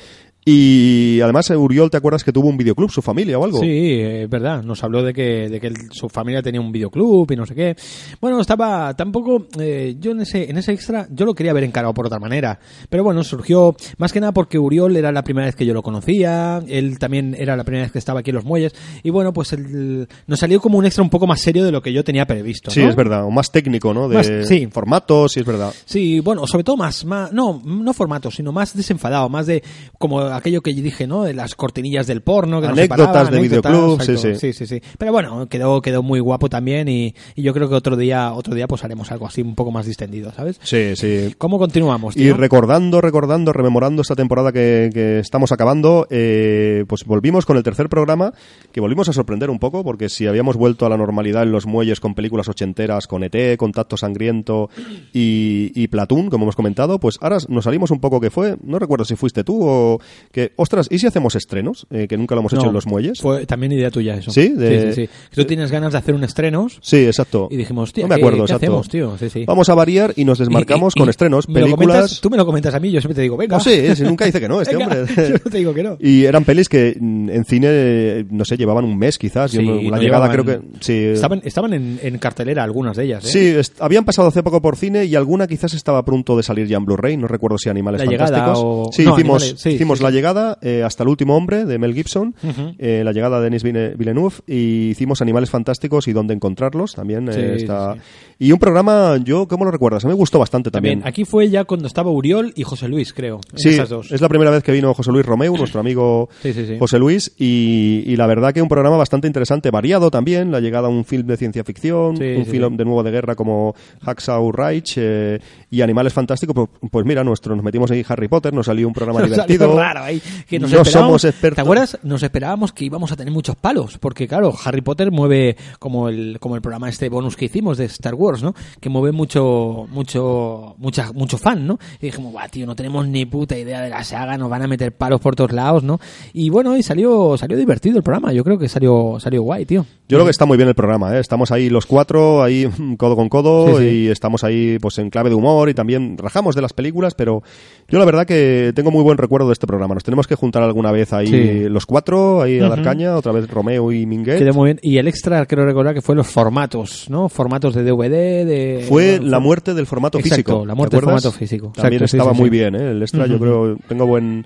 [SPEAKER 4] Y además, Uriol, ¿te acuerdas que tuvo un videoclub, su familia o algo?
[SPEAKER 3] Sí, es verdad. Nos habló de que, de que su familia tenía un videoclub y no sé qué. Bueno, estaba tampoco. eh, yo en ese, en ese extra, yo lo quería haber encarado por otra manera. Pero bueno, surgió más que nada porque Uriol era la primera vez que yo lo conocía. Él también era la primera vez que estaba aquí en los muelles. Y bueno, pues el- nos salió como un extra un poco más serio de lo que yo tenía previsto.
[SPEAKER 4] Sí, es verdad. O más técnico, ¿no? De
[SPEAKER 3] Más- sí.
[SPEAKER 4] formatos, sí, es verdad.
[SPEAKER 3] Sí, bueno, sobre todo más, más, no, no formato, sino más desenfadado, más de como aquello que yo dije, ¿no? De las cortinillas del porno, que nos
[SPEAKER 4] Anécdotas
[SPEAKER 3] separaban,
[SPEAKER 4] de
[SPEAKER 3] anécdotas,
[SPEAKER 4] videoclub, sí, sí.
[SPEAKER 3] sí, sí, sí. Pero bueno, quedó, quedó muy guapo también y, y yo creo que otro día, otro día pues haremos algo así un poco más distendido, ¿sabes?
[SPEAKER 4] Sí, sí.
[SPEAKER 3] ¿Cómo continuamos,
[SPEAKER 4] Y recordando, recordando, rememorando esta temporada que, que estamos acabando, eh, pues volvimos con el tercer programa, que volvimos a sorprender un poco, porque si habíamos vuelto a la normalidad en los muelles con películas ochenteras, con ET, Contacto Sangriento y, y Platoon, como hemos comentado, pues ahora nos salimos un poco que fue, no recuerdo si fuiste tú o que, ostras, ¿y si hacemos estrenos? Eh, que nunca lo hemos hecho en los muelles.
[SPEAKER 3] Fue también idea tuya eso.
[SPEAKER 4] ¿Sí? De-
[SPEAKER 3] sí, sí, sí. Tú tienes ganas de hacer un estrenos
[SPEAKER 4] Sí, exacto.
[SPEAKER 3] y dijimos, tío,
[SPEAKER 4] no me
[SPEAKER 3] ¿qué-
[SPEAKER 4] acuerdo,
[SPEAKER 3] ¿qué,
[SPEAKER 4] exacto.
[SPEAKER 3] hacemos, tío? Sí, sí.
[SPEAKER 4] Vamos a variar y nos desmarcamos
[SPEAKER 3] Y- y-
[SPEAKER 4] con estrenos,
[SPEAKER 3] me
[SPEAKER 4] películas...
[SPEAKER 3] comentas- tú me lo comentas a mí, yo siempre te digo, venga.
[SPEAKER 4] No sé, si nunca dice que no, este
[SPEAKER 3] Venga,
[SPEAKER 4] hombre.
[SPEAKER 3] yo no te digo que no.
[SPEAKER 4] Y eran pelis que mm, en cine, no sé, llevaban un mes quizás.
[SPEAKER 3] Sí,
[SPEAKER 4] la
[SPEAKER 3] no
[SPEAKER 4] llegada
[SPEAKER 3] llevaban-
[SPEAKER 4] creo que... Sí,
[SPEAKER 3] Estaban, estaban en, en cartelera algunas de ellas, ¿eh?
[SPEAKER 4] Sí, habían pasado hace poco por cine y alguna quizás estaba a punto de salir ya en Blu-ray. No recuerdo si Animales
[SPEAKER 3] La
[SPEAKER 4] Fantásticos.
[SPEAKER 3] o-
[SPEAKER 4] Sí,
[SPEAKER 3] no,
[SPEAKER 4] hicimos,
[SPEAKER 3] Animales, sí,
[SPEAKER 4] hicimos La. Llegada eh, hasta el último hombre de Mel Gibson,
[SPEAKER 3] Ujú.
[SPEAKER 4] eh, La Llegada de Denis Villeneuve y hicimos Animales Fantásticos y Dónde encontrarlos también. eh, está- Y un programa, yo, ¿cómo lo recuerdas? A mí me gustó bastante también.
[SPEAKER 3] También, aquí fue ya cuando estaba Uriol y José Luis, creo.
[SPEAKER 4] Sí,
[SPEAKER 3] esas dos.
[SPEAKER 4] es la primera vez que vino José Luis Romeu, nuestro amigo
[SPEAKER 3] Sí, sí, sí.
[SPEAKER 4] José Luis, y, y la verdad que un programa bastante interesante, variado también, la llegada a un film de ciencia ficción, un film de nuevo de guerra como Hacksaw Ridge eh, y Animales Fantásticos, pues, pues mira, nuestro, nos metimos ahí Harry Potter, nos salió un programa
[SPEAKER 3] Nos
[SPEAKER 4] divertido.
[SPEAKER 3] raro ahí, que nos
[SPEAKER 4] no somos expertos.
[SPEAKER 3] ¿Te acuerdas? Nos esperábamos que íbamos a tener muchos palos, porque claro, Harry Potter mueve como el como el programa este bonus que hicimos de Star Wars, ¿no? Que mueve mucho mucho mucha, mucho fan, ¿no? Y dijimos, "Buah, tío, no tenemos ni puta idea de la saga, nos van a meter palos por todos lados, ¿no?" Y bueno, y salió salió divertido el programa, yo creo que salió salió guay, tío.
[SPEAKER 4] Yo creo que está muy bien el programa, ¿eh? estamos ahí los cuatro, ahí mm, codo con codo,
[SPEAKER 3] Sí, sí.
[SPEAKER 4] y estamos ahí pues en clave de humor y también rajamos de las películas, pero yo la verdad que tengo muy buen recuerdo de este programa. Nos tenemos que juntar alguna vez ahí
[SPEAKER 3] Sí.
[SPEAKER 4] los cuatro, ahí a dar caña, otra vez Romeo y Minguet.
[SPEAKER 3] Quedó muy bien. Y el extra, creo recordar que fue los formatos, ¿no? Formatos de DVD, de...
[SPEAKER 4] Fue la muerte del formato
[SPEAKER 3] Exacto,
[SPEAKER 4] físico.
[SPEAKER 3] la
[SPEAKER 4] ¿te
[SPEAKER 3] muerte del formato físico.
[SPEAKER 4] También
[SPEAKER 3] Exacto,
[SPEAKER 4] estaba muy bien, ¿eh? El extra, yo creo, tengo buen.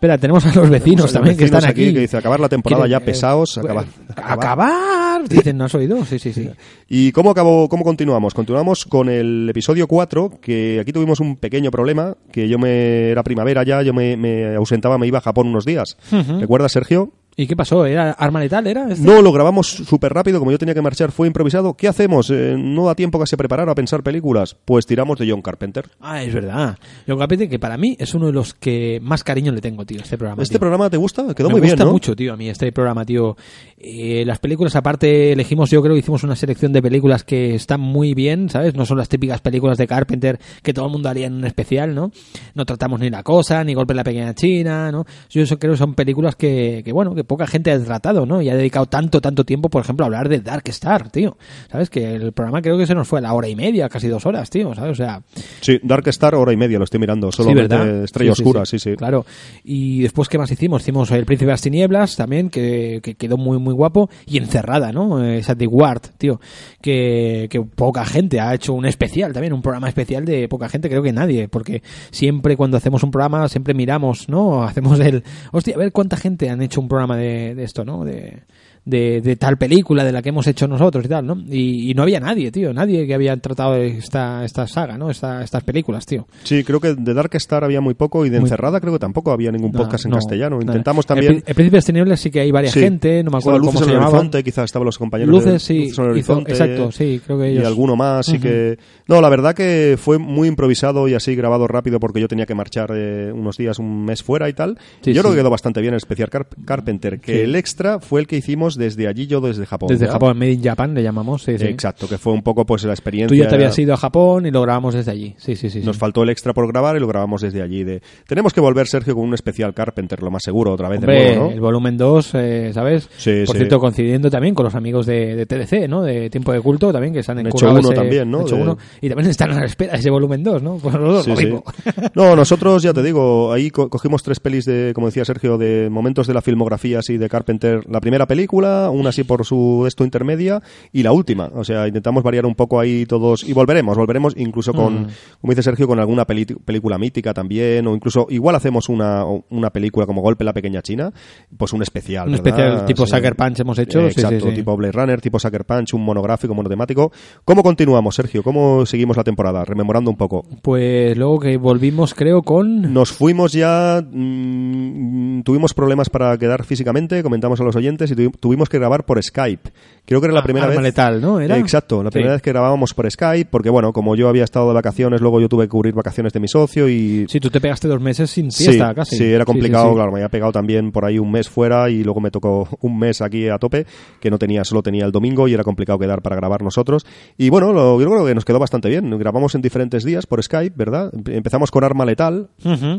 [SPEAKER 3] Espera, tenemos a los vecinos
[SPEAKER 4] Los
[SPEAKER 3] también que están aquí.
[SPEAKER 4] que dice acabar la temporada ya pesados,
[SPEAKER 3] eh,
[SPEAKER 4] acabar.
[SPEAKER 3] acabar. Dicen, ¿no has oído? Sí, sí, sí.
[SPEAKER 4] ¿Y cómo acabó, cómo continuamos? Continuamos con el episodio 4, que aquí tuvimos un pequeño problema, que yo me era primavera ya, yo me, me ausentaba, me iba a Japón unos días. ¿Recuerdas, Sergio?
[SPEAKER 3] ¿Y qué pasó? ¿Era arma letal? ¿Era? este?
[SPEAKER 4] No, lo grabamos súper rápido, como yo tenía que marchar, fue improvisado. ¿Qué hacemos? Eh, no da tiempo casi a preparar, a pensar películas. Pues tiramos de John Carpenter.
[SPEAKER 3] Ah, es verdad. John Carpenter, que para mí es uno de los que más cariño le tengo, tío, este programa.
[SPEAKER 4] ¿Este
[SPEAKER 3] tío.
[SPEAKER 4] programa te gusta? Quedó
[SPEAKER 3] me
[SPEAKER 4] muy bien,
[SPEAKER 3] gusta
[SPEAKER 4] ¿no?
[SPEAKER 3] mucho, tío, a mí este programa, tío. Eh, las películas, aparte, elegimos, yo creo que hicimos una selección de películas que están muy bien, ¿sabes? No son las típicas películas de Carpenter que todo el mundo haría en un especial, ¿no? No tratamos ni La Cosa, ni Golpe en la Pequeña China, ¿no? Yo eso creo que son películas que, que, bueno, que poca gente ha tratado, ¿no? Y ha dedicado tanto, tanto tiempo, por ejemplo, a hablar de Dark Star, tío. ¿Sabes? Que el programa creo que se nos fue a la hora y media, casi dos horas, tío, ¿sabes? O sea,
[SPEAKER 4] Sí, Dark Star, hora y media, lo estoy mirando. Solo
[SPEAKER 3] Sí, ¿verdad?
[SPEAKER 4] Estrella
[SPEAKER 3] Sí, sí,
[SPEAKER 4] Oscura, sí, sí.
[SPEAKER 3] Claro. Y después, ¿qué más hicimos? Hicimos El Príncipe de las Tinieblas también, que, que quedó muy, muy guapo. Y Encerrada, ¿no? Eh, Esa de Ward, tío. Que, que poca gente ha hecho un especial también, un programa especial de poca gente, creo que nadie. Porque siempre cuando hacemos un programa, siempre miramos, ¿no? Hacemos el. Hostia, a ver cuánta gente han hecho un programa de, de esto, ¿no? De, de, de tal película de la que hemos hecho nosotros y tal, ¿no? Y, y no había nadie, tío, nadie que había tratado esta, esta saga, ¿no? Esta, estas películas, tío.
[SPEAKER 4] Sí, creo que de Dark Star había muy poco y de Encerrada creo que tampoco había ningún podcast en
[SPEAKER 3] No,
[SPEAKER 4] castellano.
[SPEAKER 3] no.
[SPEAKER 4] Intentamos
[SPEAKER 3] En
[SPEAKER 4] también...
[SPEAKER 3] Pri- En Príncipes Tenibles sí que hay varias
[SPEAKER 4] Sí.
[SPEAKER 3] gente, no me acuerdo cómo
[SPEAKER 4] Luces
[SPEAKER 3] se
[SPEAKER 4] en el
[SPEAKER 3] llamaban.
[SPEAKER 4] Horizonte, quizás estaban los compañeros
[SPEAKER 3] Luces,
[SPEAKER 4] de
[SPEAKER 3] sí,
[SPEAKER 4] Luces en el
[SPEAKER 3] hizo-
[SPEAKER 4] Horizonte.
[SPEAKER 3] exacto, sí, creo que ellos-
[SPEAKER 4] Y alguno más, sí
[SPEAKER 3] Ujú.
[SPEAKER 4] que... No, la verdad que fue muy improvisado y así grabado rápido porque yo tenía que marchar eh, unos días, un mes fuera y tal.
[SPEAKER 3] Sí,
[SPEAKER 4] yo creo
[SPEAKER 3] sí.
[SPEAKER 4] que quedó bastante bien el especial Carp- Carpenter, que el extra fue el que hicimos desde allí, yo desde Japón.
[SPEAKER 3] Desde. Japón, Made in Japan le llamamos, sí, sí.
[SPEAKER 4] Exacto, que fue un poco pues la experiencia.
[SPEAKER 3] Tú ya te habías ido a Japón y lo grabamos desde allí. Sí, sí, sí. sí.
[SPEAKER 4] Nos faltó el extra por grabar y lo grabamos desde allí. De... Tenemos que volver, Sergio, con un especial Carpenter, lo más seguro, otra vez de
[SPEAKER 3] Hombre,
[SPEAKER 4] nuevo, ¿no?
[SPEAKER 3] el volumen 2, eh, ¿sabes?
[SPEAKER 4] Sí,
[SPEAKER 3] Por cierto, coincidiendo también con los amigos de, de TDC, ¿no? De Tiempo de Culto también, que Han encurrado
[SPEAKER 4] hecho uno
[SPEAKER 3] ese-
[SPEAKER 4] también, ¿no?
[SPEAKER 3] hecho
[SPEAKER 4] De-
[SPEAKER 3] uno. y también están a la espera de ese volumen 2, ¿no? Pues los dos, lo.
[SPEAKER 4] No, nosotros, ya te digo, ahí co- cogimos tres pelis de, como decía Sergio, de momentos de la filmografía así de Carpenter. La primera película, una así por su esto intermedia y la última. O sea, intentamos variar un poco ahí todos y volveremos, volveremos incluso
[SPEAKER 3] Mm.
[SPEAKER 4] con, como dice Sergio, con alguna peli- película mítica también o incluso igual hacemos una, una película como Golpe la Pequeña China, pues un especial.
[SPEAKER 3] Un
[SPEAKER 4] ¿verdad?
[SPEAKER 3] especial tipo
[SPEAKER 4] Sí.
[SPEAKER 3] Sucker Punch hemos hecho,
[SPEAKER 4] Eh,
[SPEAKER 3] sí, sí,
[SPEAKER 4] exacto,
[SPEAKER 3] sí.
[SPEAKER 4] tipo Blade Runner, tipo Sucker Punch, un monográfico, monotemático. ¿Cómo continuamos, Sergio? ¿Cómo seguimos la temporada? Rememorando un poco.
[SPEAKER 3] Pues luego que volvimos, creo, con...
[SPEAKER 4] Nos fuimos ya, mm, tuvimos problemas para quedar físicamente, comentamos a los oyentes y tuvi- tuvimos que grabar por Skype. Creo que era la
[SPEAKER 3] Ah,
[SPEAKER 4] primera
[SPEAKER 3] Arma
[SPEAKER 4] vez.
[SPEAKER 3] Letal, ¿no? ¿Era?
[SPEAKER 4] Exacto, la primera
[SPEAKER 3] Sí.
[SPEAKER 4] vez que grabábamos por Skype, porque bueno, como yo había estado de vacaciones, luego yo tuve que cubrir vacaciones de mi socio y
[SPEAKER 3] Sí, tú te pegaste dos meses sin
[SPEAKER 4] Sí,
[SPEAKER 3] fiesta, casi.
[SPEAKER 4] sí, era complicado,
[SPEAKER 3] sí, sí.
[SPEAKER 4] claro, me había pegado también por ahí un mes fuera y luego me tocó un mes aquí a tope, que no tenía, solo tenía el domingo y era complicado quedar para grabar nosotros. Y bueno, lo- yo creo que nos quedó bastante bien. Grabamos en diferentes días por Skype, ¿verdad? Empe- Empezamos con Arma Letal,
[SPEAKER 3] Ujú.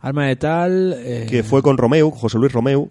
[SPEAKER 3] Arma Letal... eh,
[SPEAKER 4] que fue con Romeu, José Luis Romeu.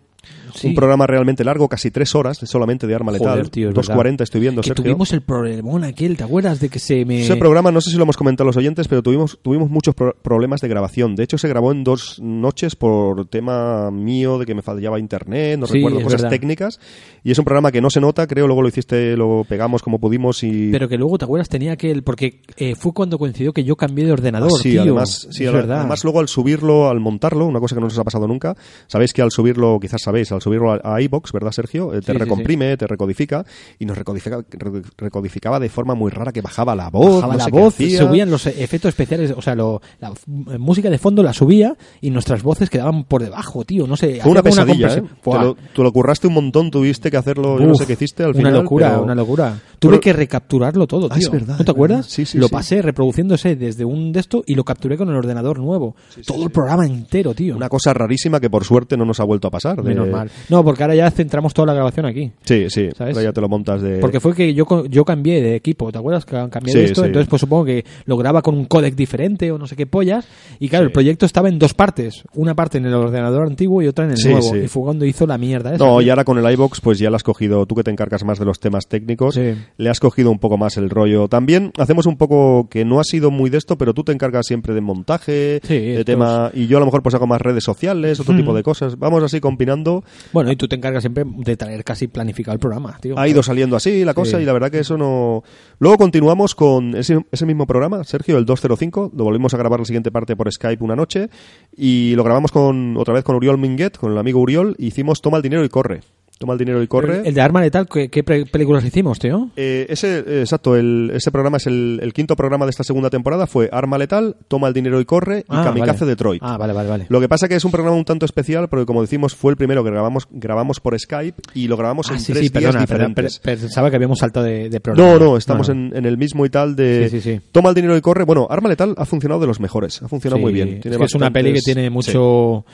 [SPEAKER 3] Sí.
[SPEAKER 4] Un programa realmente largo, casi tres horas solamente de Arma
[SPEAKER 3] Joder,
[SPEAKER 4] Letal.
[SPEAKER 3] tío, es
[SPEAKER 4] 2.40 estoy viendo,
[SPEAKER 3] Que
[SPEAKER 4] Sergio.
[SPEAKER 3] tuvimos el problemón aquel, ¿te acuerdas de que se me...
[SPEAKER 4] Ese programa, no sé si lo hemos comentado a los oyentes, pero tuvimos, tuvimos muchos pro- problemas de grabación. De hecho, se grabó en dos noches por tema mío de que me fallaba internet, no
[SPEAKER 3] Sí,
[SPEAKER 4] recuerdo, cosas
[SPEAKER 3] verdad.
[SPEAKER 4] técnicas. Y es un programa que no se nota, creo, luego lo hiciste, lo pegamos como pudimos y...
[SPEAKER 3] Pero que luego, ¿te acuerdas? Tenía que... el- Porque eh, fue cuando coincidió que yo cambié de ordenador,
[SPEAKER 4] Ah, sí,
[SPEAKER 3] tío.
[SPEAKER 4] además, sí,
[SPEAKER 3] es
[SPEAKER 4] al-
[SPEAKER 3] verdad.
[SPEAKER 4] además luego al subirlo, al montarlo, una cosa que no nos ha pasado nunca, sabéis que al subirlo, quizás sabéis, al subirlo a, a iBox, ¿verdad, Sergio? Eh, te
[SPEAKER 3] Sí, sí,
[SPEAKER 4] recomprime, te recodifica y nos recodifica, re- recodificaba de forma muy rara que bajaba la voz,
[SPEAKER 3] Bajaba
[SPEAKER 4] no
[SPEAKER 3] la voz, subían los efectos especiales, o sea, lo- la f- música de fondo la subía y nuestras voces quedaban por debajo, tío. No sé.
[SPEAKER 4] Fue una pesadilla, ¿eh?
[SPEAKER 3] compresión.
[SPEAKER 4] Te lo, tú lo curraste un montón, tuviste que hacerlo, yo no sé qué hiciste al
[SPEAKER 3] una
[SPEAKER 4] final.
[SPEAKER 3] locura,
[SPEAKER 4] pero-
[SPEAKER 3] una locura. Tuve
[SPEAKER 4] Pero-
[SPEAKER 3] que recapturarlo todo,
[SPEAKER 4] Ah,
[SPEAKER 3] tío.
[SPEAKER 4] es verdad,
[SPEAKER 3] ¿No te acuerdas?
[SPEAKER 4] Sí, sí,
[SPEAKER 3] lo pasé reproduciéndose desde un de esto y lo capturé con el ordenador nuevo. todo el programa entero, tío.
[SPEAKER 4] Una cosa rarísima que por suerte no nos ha vuelto a pasar. de-
[SPEAKER 3] Menos mal. No, porque ahora ya centramos toda la grabación aquí.
[SPEAKER 4] Sí, sí,
[SPEAKER 3] ¿Sabes?
[SPEAKER 4] ahora ya te lo montas de...
[SPEAKER 3] Porque fue que yo, yo cambié de equipo, ¿te acuerdas? Que cambié de esto, entonces pues supongo que lo graba con un códec diferente o no sé qué pollas. Y claro, el proyecto estaba en dos partes, una parte en el ordenador antiguo y otra en el nuevo. Y fue cuando hizo la mierda esa.
[SPEAKER 4] No, y ahora con el iBox, pues ya le has cogido, tú que te encargas más de los temas técnicos,
[SPEAKER 3] Sí.
[SPEAKER 4] Le has cogido un poco más el rollo. También hacemos un poco que no ha sido muy de esto, pero tú te encargas siempre de montaje,
[SPEAKER 3] Sí,
[SPEAKER 4] de tema, y yo a lo mejor pues hago más redes sociales, otro tipo de cosas. Vamos así combinando.
[SPEAKER 3] Bueno, y tú te encargas siempre de traer casi planificado el programa, tío.
[SPEAKER 4] Ha ido saliendo así la cosa
[SPEAKER 3] Sí.
[SPEAKER 4] y la verdad que eso no... Luego continuamos con ese, ese mismo programa, Sergio, el 205, lo volvimos a grabar la siguiente parte por Skype una noche y lo grabamos con otra vez con Uriol Minguet, con el amigo Uriol, hicimos Toma el dinero y corre. Toma el dinero y corre.
[SPEAKER 3] El de Arma Letal, ¿qué, películas hicimos, tío?
[SPEAKER 4] Eh, ese, eh, exacto, el, ese programa es el, el quinto programa de esta segunda temporada, fue Arma Letal, Toma el dinero y corre y
[SPEAKER 3] Ah,
[SPEAKER 4] Kamikaze
[SPEAKER 3] vale.
[SPEAKER 4] Detroit.
[SPEAKER 3] Ah, vale, vale, vale.
[SPEAKER 4] Lo que pasa que es un programa un tanto especial porque como decimos fue el primero que grabamos, grabamos por Skype y lo grabamos
[SPEAKER 3] Ah,
[SPEAKER 4] en
[SPEAKER 3] sí,
[SPEAKER 4] tres
[SPEAKER 3] sí,
[SPEAKER 4] días
[SPEAKER 3] perdona, perdona,
[SPEAKER 4] diferentes.
[SPEAKER 3] per- pensaba que habíamos saltado de, de programa.
[SPEAKER 4] No, no, estamos
[SPEAKER 3] No.
[SPEAKER 4] En, en el mismo y tal de
[SPEAKER 3] Sí.
[SPEAKER 4] Toma el dinero y corre. Bueno, Arma Letal ha funcionado de los mejores, ha funcionado muy bien.
[SPEAKER 3] es que es una peli que tiene mucho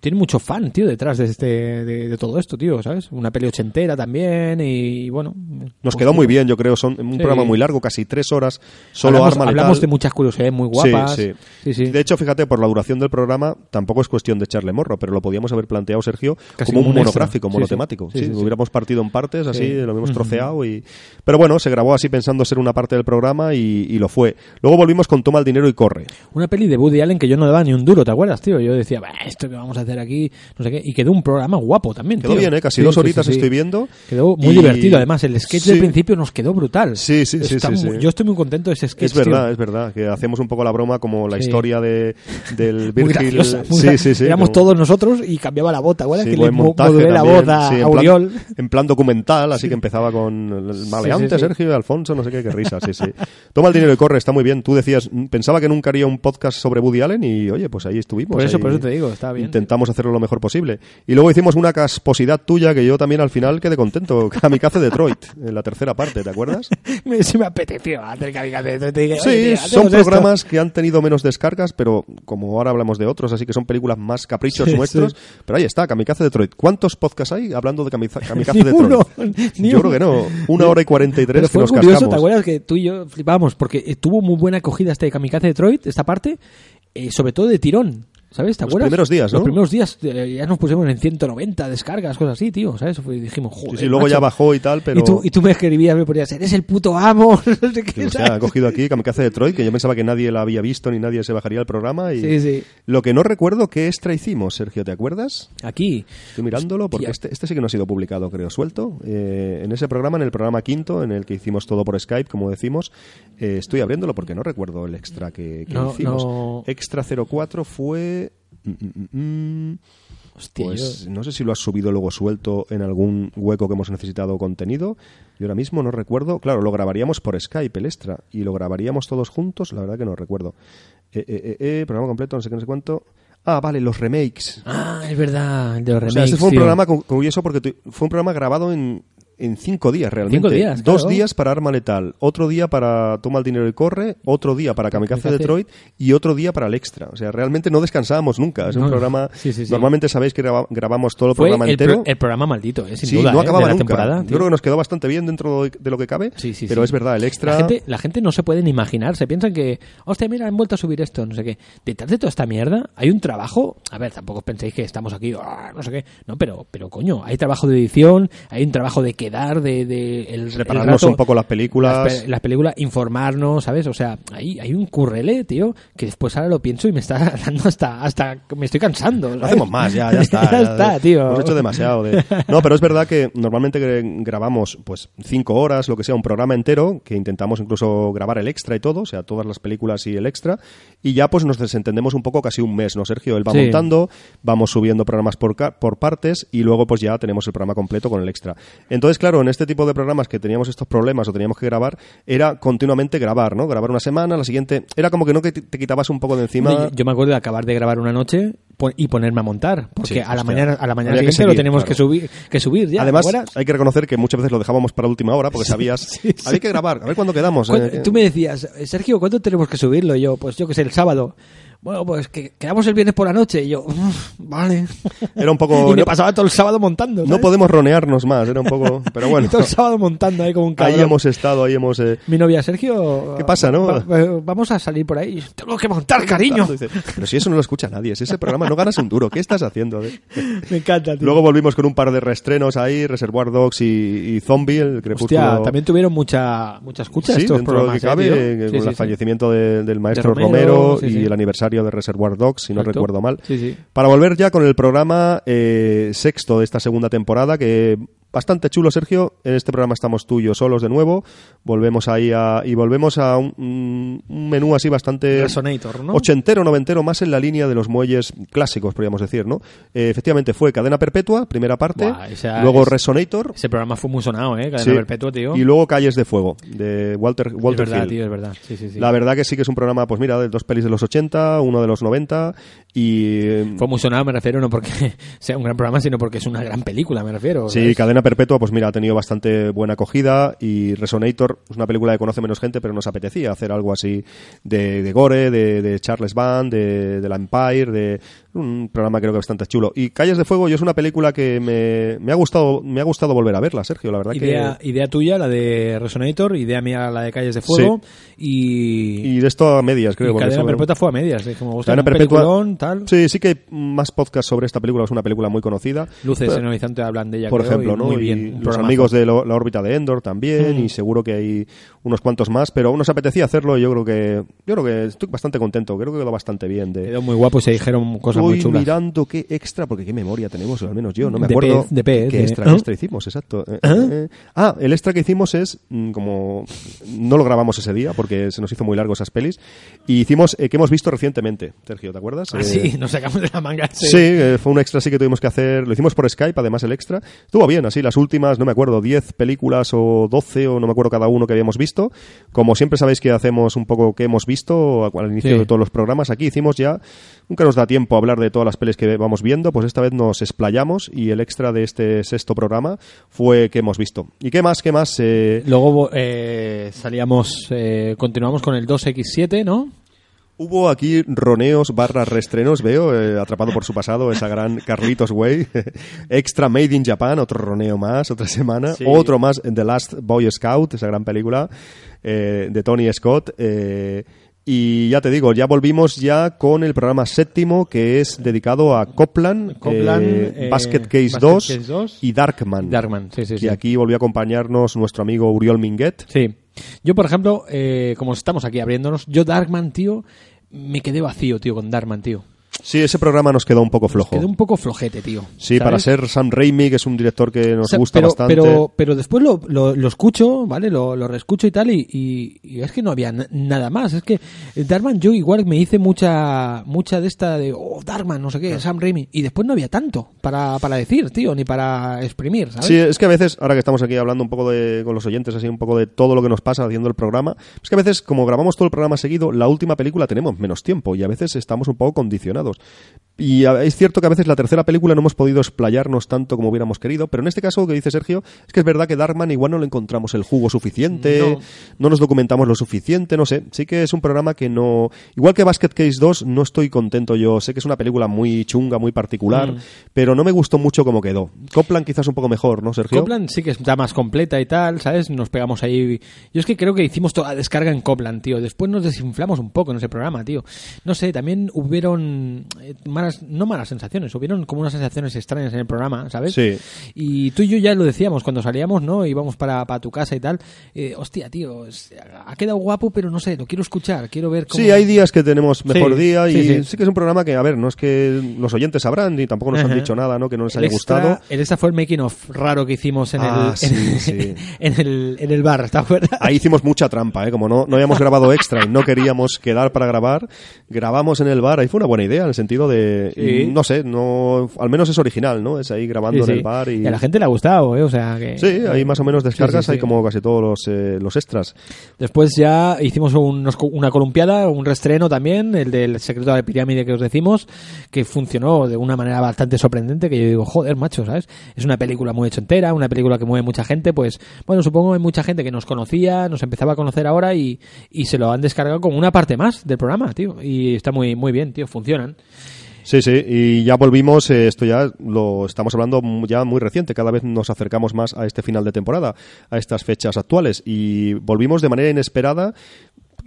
[SPEAKER 3] tiene mucho fan, tío, detrás de este de, de todo esto, tío, ¿sabes? Una peli ochentera también y bueno,
[SPEAKER 4] Nos quedó muy bien, yo creo. Son un
[SPEAKER 3] Sí.
[SPEAKER 4] programa muy largo, casi tres horas. Solo
[SPEAKER 3] hablamos,
[SPEAKER 4] Arma Letal.
[SPEAKER 3] hablamos de muchas curiosidades muy guapas.
[SPEAKER 4] Sí,
[SPEAKER 3] sí. sí.
[SPEAKER 4] De hecho, fíjate, por la duración del programa, tampoco es cuestión de echarle morro, pero lo podíamos haber planteado, Sergio,
[SPEAKER 3] Casi
[SPEAKER 4] como un monográfico, monotemático.
[SPEAKER 3] sí.
[SPEAKER 4] Hubiéramos partido en partes, así,
[SPEAKER 3] Sí.
[SPEAKER 4] lo
[SPEAKER 3] Ujú.
[SPEAKER 4] troceado. y Pero bueno, se grabó así pensando ser una parte del programa y, y lo fue. Luego volvimos con Toma el dinero y corre.
[SPEAKER 3] Una peli de Woody Allen que yo no daba ni un duro, ¿te acuerdas, tío? Yo decía, "Bah, esto que vamos a hacer aquí, no sé qué, y quedó un programa guapo también,
[SPEAKER 4] Quedó
[SPEAKER 3] tío.
[SPEAKER 4] bien, ¿eh? Casi
[SPEAKER 3] Sí,
[SPEAKER 4] dos horitas
[SPEAKER 3] sí, sí.
[SPEAKER 4] estoy viendo.
[SPEAKER 3] Quedó muy
[SPEAKER 4] y-
[SPEAKER 3] divertido, además. El sketch del principio nos quedó brutal.
[SPEAKER 4] Sí, sí, sí,
[SPEAKER 3] Está
[SPEAKER 4] sí,
[SPEAKER 3] muy-
[SPEAKER 4] sí.
[SPEAKER 3] Yo estoy muy contento de ese sketch.
[SPEAKER 4] Es verdad,
[SPEAKER 3] tío.
[SPEAKER 4] es verdad, que hacemos un poco la broma como la historia de, del
[SPEAKER 3] Muy
[SPEAKER 4] Virgil.
[SPEAKER 3] graciosa, muy
[SPEAKER 4] sí, sí, sí.
[SPEAKER 3] Éramos
[SPEAKER 4] como-
[SPEAKER 3] todos nosotros y cambiaba la bota, ¿verdad?
[SPEAKER 4] sí,
[SPEAKER 3] que le modulé la voz a, Oriol.
[SPEAKER 4] en plan documental, así que empezaba con el maleante. Sergio y Alfonso, no sé qué, qué risa, sí, sí. Toma el dinero y corre, está muy bien. Tú decías, pensaba que nunca haría un podcast sobre Woody Allen y oye, pues ahí estuvimos.
[SPEAKER 3] Por eso,
[SPEAKER 4] ahí
[SPEAKER 3] por eso te digo, está bien.
[SPEAKER 4] Intentamos hacerlo lo mejor posible. Y luego hicimos una casposidad tuya que yo también al final quedé contento. Kamikaze Detroit, en la tercera parte, ¿te acuerdas?
[SPEAKER 3] Me, sí me apeteció hacer kamikaze. Te dije,
[SPEAKER 4] Sí,
[SPEAKER 3] "Oye, tío,
[SPEAKER 4] son
[SPEAKER 3] hacemos esto".
[SPEAKER 4] programas que han tenido menos descargas, pero como ahora hablamos de otros, así que son películas más caprichos
[SPEAKER 3] Sí,
[SPEAKER 4] nuestros.
[SPEAKER 3] sí.
[SPEAKER 4] Pero ahí está, Kamikaze Detroit. ¿Cuántos podcasts hay hablando de Kamikaze, Detroit?
[SPEAKER 3] uno,
[SPEAKER 4] Yo creo que no. Una hora y cuarenta y tres que nos
[SPEAKER 3] curioso,
[SPEAKER 4] cascamos.
[SPEAKER 3] ¿te acuerdas que tú y yo flipábamos? Porque eh, tuvo muy buena acogida este Kamikaze Detroit, esta parte, eh, sobre todo de tirón. ¿Sabes? ¿Te
[SPEAKER 4] Los
[SPEAKER 3] acuerdas?
[SPEAKER 4] primeros días, ¿no?
[SPEAKER 3] Los primeros días eh, ya nos pusimos en 190 descargas, cosas así, tío. ¿Sabes? Fue- dijimos,
[SPEAKER 4] Sí,
[SPEAKER 3] joder.
[SPEAKER 4] sí, luego ya
[SPEAKER 3] macho".
[SPEAKER 4] bajó y tal, pero...
[SPEAKER 3] Y tú, y tú me escribías, me ponías, eres el puto amo. no sé qué,
[SPEAKER 4] O sea, ha cogido aquí Kamikaze Detroit, que yo pensaba que nadie la había visto ni nadie se bajaría el programa. Y
[SPEAKER 3] Sí, sí.
[SPEAKER 4] Lo que no recuerdo, ¿qué extra hicimos, Sergio? ¿Te acuerdas?
[SPEAKER 3] Aquí.
[SPEAKER 4] Estoy mirándolo porque este, este sí que no ha sido publicado, creo, suelto. Eh, en ese programa, en el programa quinto, en el que hicimos todo por Skype, como decimos, eh, estoy abriéndolo porque no recuerdo el extra que, que
[SPEAKER 3] No,
[SPEAKER 4] hicimos.
[SPEAKER 3] no.
[SPEAKER 4] Extra 04 fue... mm, mm, mm,
[SPEAKER 3] Hostia,
[SPEAKER 4] pues
[SPEAKER 3] yo-
[SPEAKER 4] no sé si lo has subido luego suelto en algún hueco que hemos necesitado contenido. Yo ahora mismo no recuerdo. Claro, lo grabaríamos por Skype, el extra, y lo grabaríamos todos juntos. La verdad que no recuerdo. Eh, eh, eh, eh, programa completo, no sé qué, no sé cuánto. Ah, vale, los remakes.
[SPEAKER 3] Ah, es verdad, de los
[SPEAKER 4] O
[SPEAKER 3] remakes,
[SPEAKER 4] sea, ese fue un
[SPEAKER 3] tío.
[SPEAKER 4] programa cu- curioso porque fue un programa grabado en, en cinco días realmente.
[SPEAKER 3] Cinco días,
[SPEAKER 4] Dos
[SPEAKER 3] claro.
[SPEAKER 4] días para Arma Letal, otro día para Toma el Dinero y Corre, otro día para Kamikaze
[SPEAKER 3] Kamikaze.
[SPEAKER 4] Detroit y otro día para el Extra. O sea, realmente no descansábamos nunca. Es un programa...
[SPEAKER 3] sí, sí, sí.
[SPEAKER 4] Normalmente sabéis que graba- grabamos todo el
[SPEAKER 3] Fue
[SPEAKER 4] programa
[SPEAKER 3] el,
[SPEAKER 4] entero.
[SPEAKER 3] pro- el programa maldito, eh, sin duda,
[SPEAKER 4] no
[SPEAKER 3] eh,
[SPEAKER 4] acababa
[SPEAKER 3] de la
[SPEAKER 4] nunca.
[SPEAKER 3] temporada.
[SPEAKER 4] Yo creo que nos quedó bastante bien dentro de, lo que cabe,
[SPEAKER 3] Sí, sí,
[SPEAKER 4] pero es verdad, el extra...
[SPEAKER 3] La gente, la gente no se puede ni imaginar. Se piensan que, hostia, mira, han vuelto a subir esto, no sé qué. Detrás de toda esta mierda hay un trabajo. A ver, tampoco penséis que estamos aquí, ah, no sé qué. No, pero, pero coño, hay trabajo de edición, hay un trabajo de quedar, de, de el, rato-
[SPEAKER 4] un poco las películas.
[SPEAKER 3] Las, pe- las películas, informarnos, ¿sabes? O sea, hay, hay un currele, tío, que después ahora lo pienso y me está dando hasta, hasta me estoy cansando.
[SPEAKER 4] Hacemos más, ya, ya está.
[SPEAKER 3] ya está, tío.
[SPEAKER 4] Hemos hecho demasiado. de- No, pero es verdad que normalmente grabamos pues cinco horas, lo que sea, un programa entero, que intentamos incluso grabar el extra y todo, o sea, todas las películas y el extra, y ya pues nos desentendemos un poco casi un mes, ¿no, Sergio? Él va
[SPEAKER 3] Sí.
[SPEAKER 4] montando, vamos subiendo programas por, por partes y luego pues ya tenemos el programa completo con el extra. Entonces, claro, en este tipo de programas que teníamos estos problemas o teníamos que grabar, era continuamente grabar, ¿no? Grabar una semana, la siguiente... Era como que no que te quitabas un poco de encima...
[SPEAKER 3] Yo me acuerdo de acabar de grabar una noche y ponerme a montar, porque
[SPEAKER 4] Sí,
[SPEAKER 3] a la mañana a la mañana lo tenemos
[SPEAKER 4] claro.
[SPEAKER 3] que subir que subir ya.
[SPEAKER 4] Además, hay que reconocer que muchas veces lo dejábamos para última hora porque sabías,
[SPEAKER 3] sí, sí.
[SPEAKER 4] había que grabar, a ver cuándo quedamos.
[SPEAKER 3] ¿Cuándo-
[SPEAKER 4] eh,
[SPEAKER 3] Tú me decías, Sergio, ¿cuándo tenemos que subirlo? Y yo, pues yo que sé, el sábado. Bueno, pues que quedamos el viernes por la noche. Y yo, "Uf, vale.
[SPEAKER 4] Era un poco...
[SPEAKER 3] y me
[SPEAKER 4] no,
[SPEAKER 3] pasaba todo el sábado montando.
[SPEAKER 4] no
[SPEAKER 3] ¿sabes?
[SPEAKER 4] podemos ronearnos más, era un poco... Pero bueno,
[SPEAKER 3] Y todo el sábado montando ahí como un cabrón.
[SPEAKER 4] ahí hemos estado, ahí hemos... eh,
[SPEAKER 3] Mi novia, Sergio.
[SPEAKER 4] ¿Qué pasa, no?
[SPEAKER 3] va- va- vamos a salir por ahí. Tengo que montar, cariño.
[SPEAKER 4] dice, pero si eso no lo escucha nadie, si ese programa no ganas un duro, ¿qué estás haciendo? eh?".
[SPEAKER 3] Me encanta, tío.
[SPEAKER 4] Luego volvimos con un par de reestrenos ahí, Reservoir Dogs y, y Zombie, el crepúsculo...
[SPEAKER 3] Hostia, también tuvieron mucha, mucha escucha
[SPEAKER 4] Sí,
[SPEAKER 3] estos
[SPEAKER 4] dentro de lo
[SPEAKER 3] programas.
[SPEAKER 4] que cabe,
[SPEAKER 3] eh,
[SPEAKER 4] eh,
[SPEAKER 3] Sí,
[SPEAKER 4] con
[SPEAKER 3] sí,
[SPEAKER 4] el fallecimiento de- del maestro
[SPEAKER 3] Romero,
[SPEAKER 4] Romero,
[SPEAKER 3] sí,
[SPEAKER 4] y el aniversario de Reservoir Dogs, si no recuerdo mal.
[SPEAKER 3] Sí, sí.
[SPEAKER 4] Para volver ya con el programa eh, sexto de esta segunda temporada, que bastante chulo, Sergio. En este programa estamos tú y yo solos de nuevo. Volvemos ahí a, y volvemos a un, menú así bastante
[SPEAKER 3] Resonator, ¿no?
[SPEAKER 4] ochentero, noventero, más en la línea de los muelles clásicos, podríamos decir, ¿no? Eh, efectivamente fue Cadena Perpetua, primera parte,
[SPEAKER 3] Buah,
[SPEAKER 4] luego
[SPEAKER 3] es-
[SPEAKER 4] Resonator.
[SPEAKER 3] Ese programa fue muy sonado, ¿eh? Cadena
[SPEAKER 4] sí,
[SPEAKER 3] Perpetua, tío.
[SPEAKER 4] Y luego Calles de Fuego, de Walter, Walter
[SPEAKER 3] es verdad,
[SPEAKER 4] Hill.
[SPEAKER 3] tío, es verdad. Sí, sí, sí.
[SPEAKER 4] La verdad que sí que es un programa, pues mira, de dos pelis de los 80, uno de los 90 y...
[SPEAKER 3] Fue muy sonado, me refiero, no porque sea un gran programa, sino porque es una gran película, me refiero.
[SPEAKER 4] Sí,
[SPEAKER 3] ¿sabes?
[SPEAKER 4] Cadena Perpetua, pues mira, ha tenido bastante buena acogida y Resonator es una película que conoce menos gente, pero nos apetecía hacer algo así de, de Gore, de, de Charles Band, de, de la Empire, de un programa creo que bastante chulo. Y Calles de Fuego, yo es una película que me, me ha gustado me ha gustado volver a verla, Sergio, la verdad
[SPEAKER 3] Idea,
[SPEAKER 4] que...
[SPEAKER 3] idea tuya, la de Resonator, idea mía, la de Calles de Fuego. Y,
[SPEAKER 4] Y de esto a medias, creo.
[SPEAKER 3] y Cadena Perpetua fue a medias. Es como,
[SPEAKER 4] Cadena Perpetua-
[SPEAKER 3] peliculón, tal.
[SPEAKER 4] Sí, sí que hay más podcasts sobre esta película, es una película muy conocida.
[SPEAKER 3] Luces
[SPEAKER 4] Pero-
[SPEAKER 3] en Horizonte hablan de ella,
[SPEAKER 4] por
[SPEAKER 3] creo,
[SPEAKER 4] ejemplo, ¿no?
[SPEAKER 3] Muy bien,
[SPEAKER 4] los
[SPEAKER 3] programazo.
[SPEAKER 4] amigos de lo- la órbita de Endor también,
[SPEAKER 3] Mm.
[SPEAKER 4] y seguro que hay unos cuantos más, pero aún nos apetecía hacerlo y yo creo que yo creo que estoy bastante contento, creo que quedó bastante bien. De,
[SPEAKER 3] Quedó muy guapo y se dijeron cosas muy chulas.
[SPEAKER 4] mirando qué extra, porque qué memoria tenemos, al menos yo, no me
[SPEAKER 3] De
[SPEAKER 4] acuerdo
[SPEAKER 3] pez, de pez,
[SPEAKER 4] qué
[SPEAKER 3] de-
[SPEAKER 4] extra,
[SPEAKER 3] ¿Ah?
[SPEAKER 4] extra hicimos, exacto. Eh, eh, eh. Ah, el extra que hicimos es, mm, como no lo grabamos ese día, porque se nos hizo muy largo esas pelis, y hicimos, eh, que hemos visto recientemente, Sergio, ¿te acuerdas?
[SPEAKER 3] Ah,
[SPEAKER 4] Eh,
[SPEAKER 3] sí, nos sacamos de la manga.
[SPEAKER 4] Sí, eh, fue un extra sí que tuvimos que hacer. Lo hicimos por Skype, además el extra. Estuvo bien, así las últimas, no me acuerdo, 10 películas o 12 o no me acuerdo cada uno que habíamos visto. Como siempre sabéis que hacemos un poco qué hemos visto al inicio
[SPEAKER 3] Sí.
[SPEAKER 4] de todos los programas. Aquí hicimos ya, nunca nos da tiempo a hablar de todas las pelis que vamos viendo, pues esta vez nos explayamos y el extra de este sexto programa fue qué hemos visto. ¿Y qué más, qué más? Eh,
[SPEAKER 3] Luego eh, salíamos, eh, continuamos con el 2X7, ¿no?
[SPEAKER 4] Hubo aquí roneos barra restrenos, veo, eh, atrapado por su pasado, esa gran Carlitos Way. Extra Made in Japan, otro roneo más, otra semana.
[SPEAKER 3] Sí.
[SPEAKER 4] Otro más, The Last Boy Scout, esa gran película eh, de Tony Scott. eh, y ya te digo, ya volvimos ya con el programa séptimo que es dedicado a Copland,
[SPEAKER 3] Copland,
[SPEAKER 4] eh,
[SPEAKER 3] eh,
[SPEAKER 4] Basket Case
[SPEAKER 3] Basket
[SPEAKER 4] 2,
[SPEAKER 3] Case 2
[SPEAKER 4] y Darkman.
[SPEAKER 3] Darkman, sí, sí,
[SPEAKER 4] Y
[SPEAKER 3] sí.
[SPEAKER 4] aquí volvió a acompañarnos nuestro amigo Uriol Minguet.
[SPEAKER 3] Sí. Yo, por ejemplo, eh, como estamos aquí abriéndonos, yo Darkman, tío, me quedé vacío, tío, con Darkman, tío.
[SPEAKER 4] Sí, ese programa nos quedó un poco flojo.
[SPEAKER 3] Quedé un poco flojete, tío.
[SPEAKER 4] Sí,
[SPEAKER 3] ¿sabes?
[SPEAKER 4] para ser Sam Raimi, que es un director que nos
[SPEAKER 3] O sea,
[SPEAKER 4] gusta
[SPEAKER 3] pero,
[SPEAKER 4] bastante.
[SPEAKER 3] Pero, pero después lo, lo, lo escucho, ¿vale? Lo, lo reescucho y tal, y, y- y es que no había na- nada más. Es que el Darkman yo igual me hice mucha mucha de esta de, oh, Darkman, no sé qué, Sam Raimi, y después no había tanto para, para decir, tío, ni para exprimir, ¿sabes?
[SPEAKER 4] Sí, es que a veces, ahora que estamos aquí hablando un poco de, con los oyentes, así un poco de todo lo que nos pasa haciendo el programa, es que a veces, como grabamos todo el programa seguido, la última película tenemos menos tiempo y a veces estamos un poco condicionados. Y a- es cierto que a veces la tercera película no hemos podido explayarnos tanto como hubiéramos querido, pero en este caso, lo que dice Sergio, es que es verdad que Darkman igual no le encontramos el jugo suficiente,
[SPEAKER 3] No.
[SPEAKER 4] no, nos documentamos lo suficiente, no sé. Sí que es un programa que no. Igual que Basket Case 2, no estoy contento yo. Sé que es una película muy chunga, muy particular,
[SPEAKER 3] Mm.
[SPEAKER 4] pero no me gustó mucho como quedó. Copland quizás un poco mejor, ¿no, Sergio?
[SPEAKER 3] Copland sí que está más completa y tal, ¿sabes? Nos pegamos ahí. Yo es que creo que hicimos toda la descarga en Copland, tío. Después nos desinflamos un poco en ese programa, tío. No sé, también hubieron malas, no malas sensaciones, hubieron como unas sensaciones extrañas en el programa, ¿sabes?
[SPEAKER 4] Sí.
[SPEAKER 3] Y tú y yo ya lo decíamos cuando salíamos, ¿no? Íbamos para, para tu casa y tal. Eh, hostia, tío, ha quedado guapo, pero no sé, lo quiero escuchar, quiero ver cómo.
[SPEAKER 4] Sí, hay días que tenemos mejor
[SPEAKER 3] Sí,
[SPEAKER 4] día y
[SPEAKER 3] sí,
[SPEAKER 4] sí,
[SPEAKER 3] sí.
[SPEAKER 4] que es un programa que, a ver, no es que los oyentes sabrán ni tampoco nos
[SPEAKER 3] Ajá.
[SPEAKER 4] han dicho nada, ¿no? Que no les
[SPEAKER 3] El
[SPEAKER 4] haya
[SPEAKER 3] extra-
[SPEAKER 4] gustado.
[SPEAKER 3] El extra fue el making of raro que hicimos en,
[SPEAKER 4] Ah,
[SPEAKER 3] el, en el, en el bar, ¿te acuerdas?
[SPEAKER 4] Ahí hicimos mucha trampa, ¿eh? Como no, no habíamos grabado extra y no queríamos quedar para grabar, grabamos en el bar. Ahí fue una buena idea, en el sentido de,
[SPEAKER 3] Sí.
[SPEAKER 4] no sé, no, al menos es original, ¿no? Es ahí grabando
[SPEAKER 3] Sí,
[SPEAKER 4] en
[SPEAKER 3] sí.
[SPEAKER 4] el bar y...
[SPEAKER 3] a la gente le ha gustado, ¿eh? O sea que...
[SPEAKER 4] Sí, hay más o menos descargas, hay como casi todos los, eh, los extras.
[SPEAKER 3] Después ya hicimos unos- una columpiada, un restreno también, el del secreto de la pirámide que os decimos, que funcionó de una manera bastante sorprendente, que yo digo, joder, macho, ¿sabes? Es una película muy entera, una película que mueve mucha gente, pues, bueno, supongo que hay mucha gente que nos conocía, nos empezaba a conocer ahora y, y se lo han descargado como una parte más del programa, tío. Y está muy, muy bien, tío, funcionan.
[SPEAKER 4] Sí, sí, y ya volvimos, eh, esto ya lo estamos hablando ya muy reciente, cada vez nos acercamos más a este final de temporada, a estas fechas actuales, y volvimos de manera inesperada,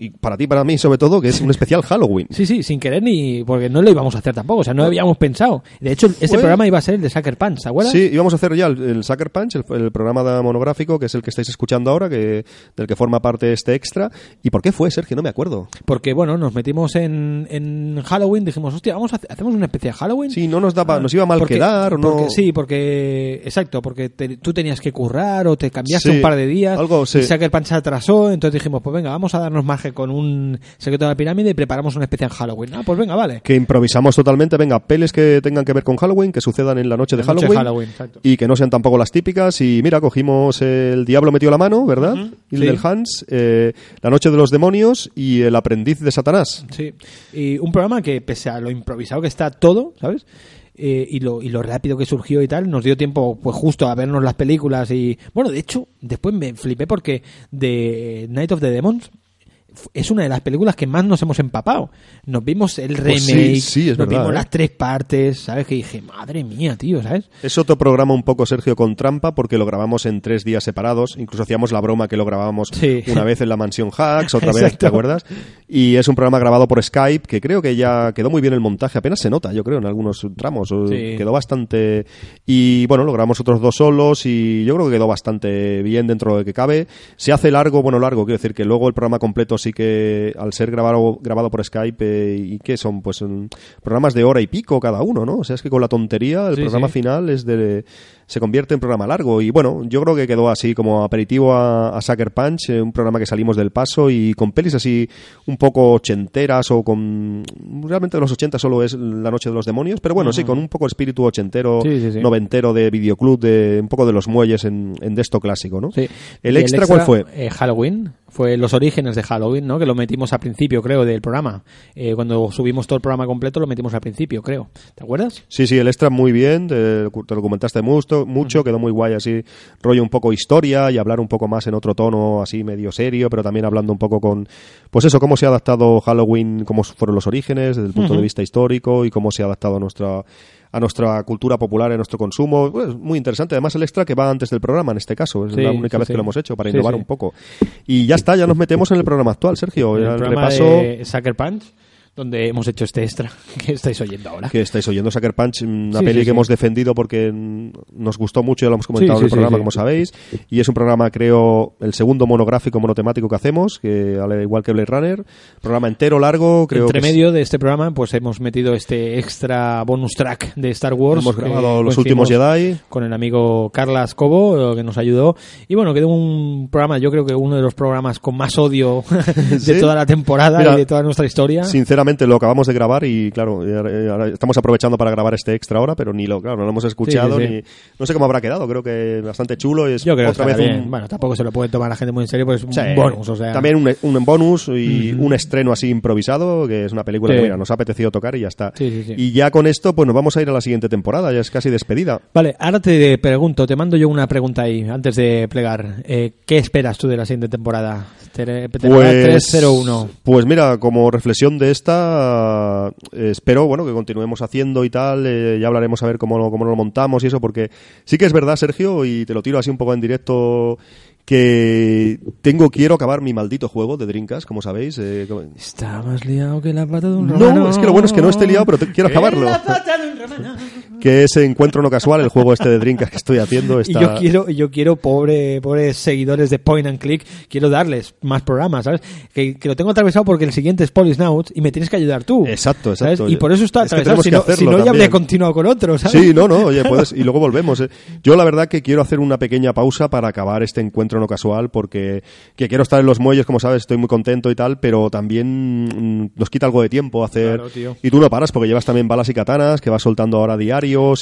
[SPEAKER 4] y para ti, para mí sobre todo, que es un especial Halloween.
[SPEAKER 3] Sí, sí, sin querer ni... porque no lo íbamos a hacer tampoco, o sea, no habíamos pensado. De hecho, este programa iba a ser el de Sucker Punch, ¿te acuerdas?
[SPEAKER 4] Sí, íbamos a hacer ya el, el Sucker Punch, el, el programa de- monográfico, que es el que estáis escuchando ahora, que del que forma parte este extra. ¿Y por qué fue, Sergio? No me acuerdo.
[SPEAKER 3] Porque, bueno, nos metimos en, en Halloween, dijimos, hostia, vamos a hacemos una especie de Halloween.
[SPEAKER 4] Sí, no nos daba, nos iba mal
[SPEAKER 3] Porque-
[SPEAKER 4] quedar, o no...
[SPEAKER 3] Sí, porque, exacto, porque te- tú tenías que currar o te cambiaste
[SPEAKER 4] Sí,
[SPEAKER 3] un par de días.
[SPEAKER 4] algo, sí.
[SPEAKER 3] Y Sucker Punch se atrasó, entonces dijimos, pues venga, vamos a darnos con un secreto de la pirámide y preparamos una especie de Halloween. Ah, pues venga, vale.
[SPEAKER 4] que improvisamos totalmente, venga, peles que tengan que ver con Halloween, que sucedan en la noche de
[SPEAKER 3] noche
[SPEAKER 4] Halloween, y que no sean tampoco las típicas. Y mira, cogimos El Diablo metió la mano, ¿verdad? Y el
[SPEAKER 3] sí.
[SPEAKER 4] del Hans, eh, La noche de los demonios y El aprendiz de Satanás.
[SPEAKER 3] Sí, y un programa que pese a lo improvisado que está todo, ¿sabes? Eh, y, lo, y lo rápido que surgió y tal, nos dio tiempo pues justo a vernos las películas y... Bueno, de hecho, después me flipé porque de Night of the Demons es una de las películas que más nos hemos empapado. Nos vimos el remake,
[SPEAKER 4] Pues sí, sí, es
[SPEAKER 3] nos
[SPEAKER 4] verdad,
[SPEAKER 3] vimos
[SPEAKER 4] ¿eh?
[SPEAKER 3] las tres partes, ¿sabes? Que dije, madre mía, tío, ¿sabes?
[SPEAKER 4] Es otro programa un poco, Sergio, con trampa, porque lo grabamos en tres días separados. Incluso hacíamos la broma que lo grabábamos
[SPEAKER 3] Sí.
[SPEAKER 4] una vez en la mansión Hacks, otra vez, ¿te acuerdas? Y es un programa grabado por Skype, que creo que ya quedó muy bien el montaje. Apenas se nota, yo creo, en algunos tramos. Quedó bastante... Y bueno, lo grabamos otros dos solos y yo creo que quedó bastante bien dentro de lo que cabe. Se hace largo, bueno, largo, quiero decir que luego el programa completo sí que, al ser grabado, grabado por Skype, eh, ¿y qué son? Pues mm, programas de hora y pico cada uno, ¿no? O sea, es que con la tontería el
[SPEAKER 3] Sí,
[SPEAKER 4] programa
[SPEAKER 3] sí.
[SPEAKER 4] final es de se convierte en programa largo y bueno yo creo que quedó así como aperitivo a, a Sucker Punch eh, un programa que salimos del paso y con pelis así un poco ochenteras o con realmente de los 80 solo es La Noche de los Demonios pero bueno sí con un poco espíritu ochentero
[SPEAKER 3] Sí, sí, sí.
[SPEAKER 4] noventero de videoclub de un poco de los muelles en, en de esto clásico ¿no?
[SPEAKER 3] Sí.
[SPEAKER 4] el extra cuál fue
[SPEAKER 3] eh, Halloween. Fue los orígenes de Halloween, ¿no? Que lo metimos al principio, creo, del programa. Eh, cuando subimos todo el programa completo, lo metimos al principio, creo. ¿Te acuerdas?
[SPEAKER 4] Sí, sí, el extra muy bien, te, te lo comentaste mucho, mucho quedó muy guay así, rollo un poco historia y hablar un poco más en otro tono así medio serio, pero también hablando un poco con, pues eso, cómo se ha adaptado Halloween, cómo fueron los orígenes desde el punto de vista histórico y cómo se ha adaptado a nuestra a nuestra cultura popular, a nuestro consumo. Pues, muy interesante. Además, el extra que va antes del programa, en este caso. Es
[SPEAKER 3] Sí,
[SPEAKER 4] la única
[SPEAKER 3] sí,
[SPEAKER 4] vez
[SPEAKER 3] sí.
[SPEAKER 4] que lo hemos hecho, para innovar un poco. Y ya está, ya nos metemos en el programa actual, Sergio.
[SPEAKER 3] el
[SPEAKER 4] el repaso...
[SPEAKER 3] de Sucker Punch, donde hemos hecho este extra que estáis oyendo ahora.
[SPEAKER 4] que estáis oyendo Sucker Punch, una
[SPEAKER 3] Sí,
[SPEAKER 4] peli
[SPEAKER 3] sí,
[SPEAKER 4] que
[SPEAKER 3] sí.
[SPEAKER 4] hemos defendido porque mm, nos gustó mucho, ya lo hemos comentado en el programa, como sabéis, y es un programa, creo, el segundo monográfico monotemático que hacemos, que al igual que Blade Runner, programa entero, largo, creo
[SPEAKER 3] Entre
[SPEAKER 4] que es-
[SPEAKER 3] medio de este programa, pues hemos metido este extra bonus track de Star Wars.
[SPEAKER 4] hemos grabado Los Últimos Jedi,
[SPEAKER 3] Con el amigo Carlas Cobo, eh, que nos ayudó. Y bueno, quedó un programa, yo creo que uno de los programas con más odio de toda la temporada
[SPEAKER 4] Mira,
[SPEAKER 3] y de toda nuestra historia.
[SPEAKER 4] Sinceramente lo acabamos de grabar y claro, ahora- y ahora estamos aprovechando para grabar este extra ahora, pero ni lo, claro, no lo hemos escuchado
[SPEAKER 3] Sí, sí, sí.
[SPEAKER 4] ni no sé cómo habrá quedado, creo que bastante chulo es
[SPEAKER 3] Yo creo que
[SPEAKER 4] otra
[SPEAKER 3] está
[SPEAKER 4] vez
[SPEAKER 3] bien.
[SPEAKER 4] un
[SPEAKER 3] Bueno, tampoco se lo puede tomar la gente muy en serio, pues es un bonus, o sea.
[SPEAKER 4] También un, un bonus y un estreno así improvisado, que es una película que mira, nos ha apetecido tocar y ya está. Y ya con esto, pues nos vamos a ir a la siguiente temporada, ya es casi despedida.
[SPEAKER 3] Vale, ahora te pregunto, te mando yo una pregunta ahí, antes de plegar. Eh, ¿Qué esperas tú de la siguiente temporada? Te- Temporada 301.
[SPEAKER 4] pues mira, como reflexión de esta, eh, espero bueno que continuemos haciendo y tal. eh, ya hablaremos a ver cómo, lo- cómo lo montamos y eso, porque sí que es verdad, Sergio, y te lo tiro así un poco en directo, que tengo quiero acabar mi maldito juego de Drinkas, como sabéis. eh, como-
[SPEAKER 3] Está más liado que la pata de un
[SPEAKER 4] No,
[SPEAKER 3] romano.
[SPEAKER 4] es que lo bueno es que no esté liado, pero te- quiero acabarlo.
[SPEAKER 3] la pata de un romano.
[SPEAKER 4] Que es Encuentro No Casual, el juego este de Drinkas que estoy haciendo.
[SPEAKER 3] Y
[SPEAKER 4] Está...
[SPEAKER 3] yo quiero, y yo quiero, pobre, pobres seguidores de Point and Click, quiero darles más programas, ¿sabes? Que, que lo tengo atravesado porque el siguiente es Polisnaut y me tienes que ayudar tú.
[SPEAKER 4] Exacto,
[SPEAKER 3] ¿sabes?
[SPEAKER 4] exacto.
[SPEAKER 3] Y por eso está
[SPEAKER 4] Es
[SPEAKER 3] atravesado. Si no, si
[SPEAKER 4] hacerlo
[SPEAKER 3] no, ya habría continuado con otro, ¿sabes?
[SPEAKER 4] Sí, no, no, oye, puedes, y luego volvemos. eh. Yo la verdad que quiero hacer una pequeña pausa para acabar este encuentro no casual, porque que quiero estar en los muelles, como sabes, estoy muy contento y tal, pero también mm, nos quita algo de tiempo hacer...
[SPEAKER 3] Claro, tío.
[SPEAKER 4] y tú no paras porque llevas también balas y katanas, que vas soltando ahora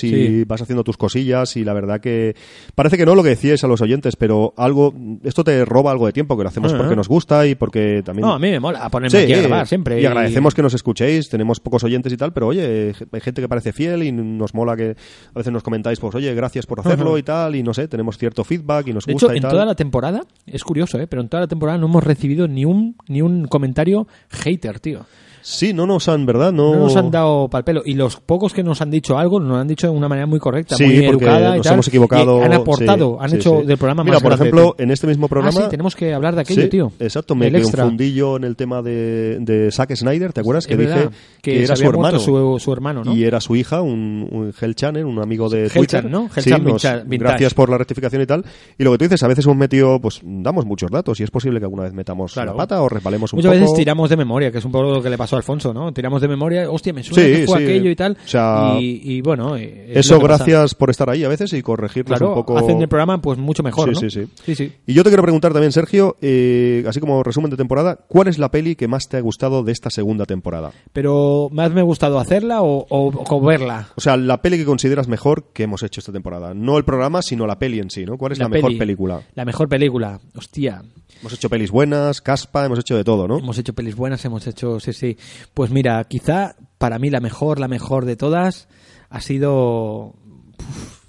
[SPEAKER 4] y
[SPEAKER 3] Sí.
[SPEAKER 4] vas haciendo tus cosillas y la verdad que parece que no lo que decíais a los oyentes, pero algo, esto te roba algo de tiempo, que lo hacemos porque nos gusta y porque también...
[SPEAKER 3] No, a mí me mola ponerme
[SPEAKER 4] Sí,
[SPEAKER 3] aquí a grabar siempre.
[SPEAKER 4] Y agradecemos que nos escuchéis, tenemos pocos oyentes y tal, pero oye, hay gente que parece fiel y nos mola que a veces nos comentáis, pues oye, gracias por hacerlo y tal, y no sé, tenemos cierto feedback y nos
[SPEAKER 3] De
[SPEAKER 4] gusta
[SPEAKER 3] hecho,
[SPEAKER 4] y
[SPEAKER 3] en
[SPEAKER 4] tal.
[SPEAKER 3] toda la temporada, es curioso, ¿eh? pero en toda la temporada no hemos recibido ni un, ni un comentario hater, tío.
[SPEAKER 4] Sí, no nos han, ¿verdad? No,
[SPEAKER 3] No nos han dado pal pelo. Y los pocos que nos han dicho algo, nos lo han dicho de una manera muy correcta,
[SPEAKER 4] Sí,
[SPEAKER 3] muy educada y
[SPEAKER 4] nos
[SPEAKER 3] tal.
[SPEAKER 4] hemos equivocado.
[SPEAKER 3] Y han aportado,
[SPEAKER 4] sí,
[SPEAKER 3] han
[SPEAKER 4] sí,
[SPEAKER 3] hecho del programa
[SPEAKER 4] Mira,
[SPEAKER 3] más
[SPEAKER 4] por
[SPEAKER 3] grande.
[SPEAKER 4] ejemplo, en este mismo programa...
[SPEAKER 3] Ah, sí, tenemos que hablar de aquello, tío.
[SPEAKER 4] Exacto, me confundí yo en el tema de, de Zack Snyder, ¿te acuerdas?
[SPEAKER 3] Es
[SPEAKER 4] que dije
[SPEAKER 3] verdad,
[SPEAKER 4] que,
[SPEAKER 3] se
[SPEAKER 4] era su hermano.
[SPEAKER 3] Su, su hermano, ¿no?
[SPEAKER 4] Y era su hija, un, un Hell Channel, un amigo de
[SPEAKER 3] Hell
[SPEAKER 4] Twitter.
[SPEAKER 3] Chan, ¿no? Hell Chan
[SPEAKER 4] nos- gracias por la rectificación y tal. Y lo que tú dices, a veces hemos metido, pues damos muchos datos y es posible que alguna vez metamos
[SPEAKER 3] Claro.
[SPEAKER 4] la pata o resbalemos un
[SPEAKER 3] Muchas
[SPEAKER 4] poco.
[SPEAKER 3] veces tiramos de memoria, que es un poco lo que le pasó a Alfonso, ¿no? Tiramos de memoria, hostia, me suena
[SPEAKER 4] Sí,
[SPEAKER 3] que fue
[SPEAKER 4] sí.
[SPEAKER 3] aquello y tal.
[SPEAKER 4] O sea,
[SPEAKER 3] y, y bueno, eh, es
[SPEAKER 4] Eso
[SPEAKER 3] pasa.
[SPEAKER 4] gracias por estar ahí a veces y corregirnos
[SPEAKER 3] Claro,
[SPEAKER 4] un poco.
[SPEAKER 3] hacen el programa pues mucho mejor,
[SPEAKER 4] Sí,
[SPEAKER 3] ¿no?
[SPEAKER 4] sí, sí. Y yo te quiero preguntar también, Sergio, eh, así como resumen de temporada, ¿cuál es la peli que más te ha gustado de esta segunda temporada?
[SPEAKER 3] Pero más me ha gustado hacerla o, o- o verla.
[SPEAKER 4] O sea, la peli que consideras mejor que hemos hecho esta temporada. No el programa, sino la peli en sí, ¿no? ¿Cuál es la, mejor
[SPEAKER 3] peli.
[SPEAKER 4] película?
[SPEAKER 3] La mejor película. Hostia,
[SPEAKER 4] Hemos hecho pelis buenas, caspa, hemos hecho de todo, ¿no?
[SPEAKER 3] hemos hecho pelis buenas, hemos hecho, sí, sí. Pues mira, quizá para mí la mejor, la mejor de todas ha sido...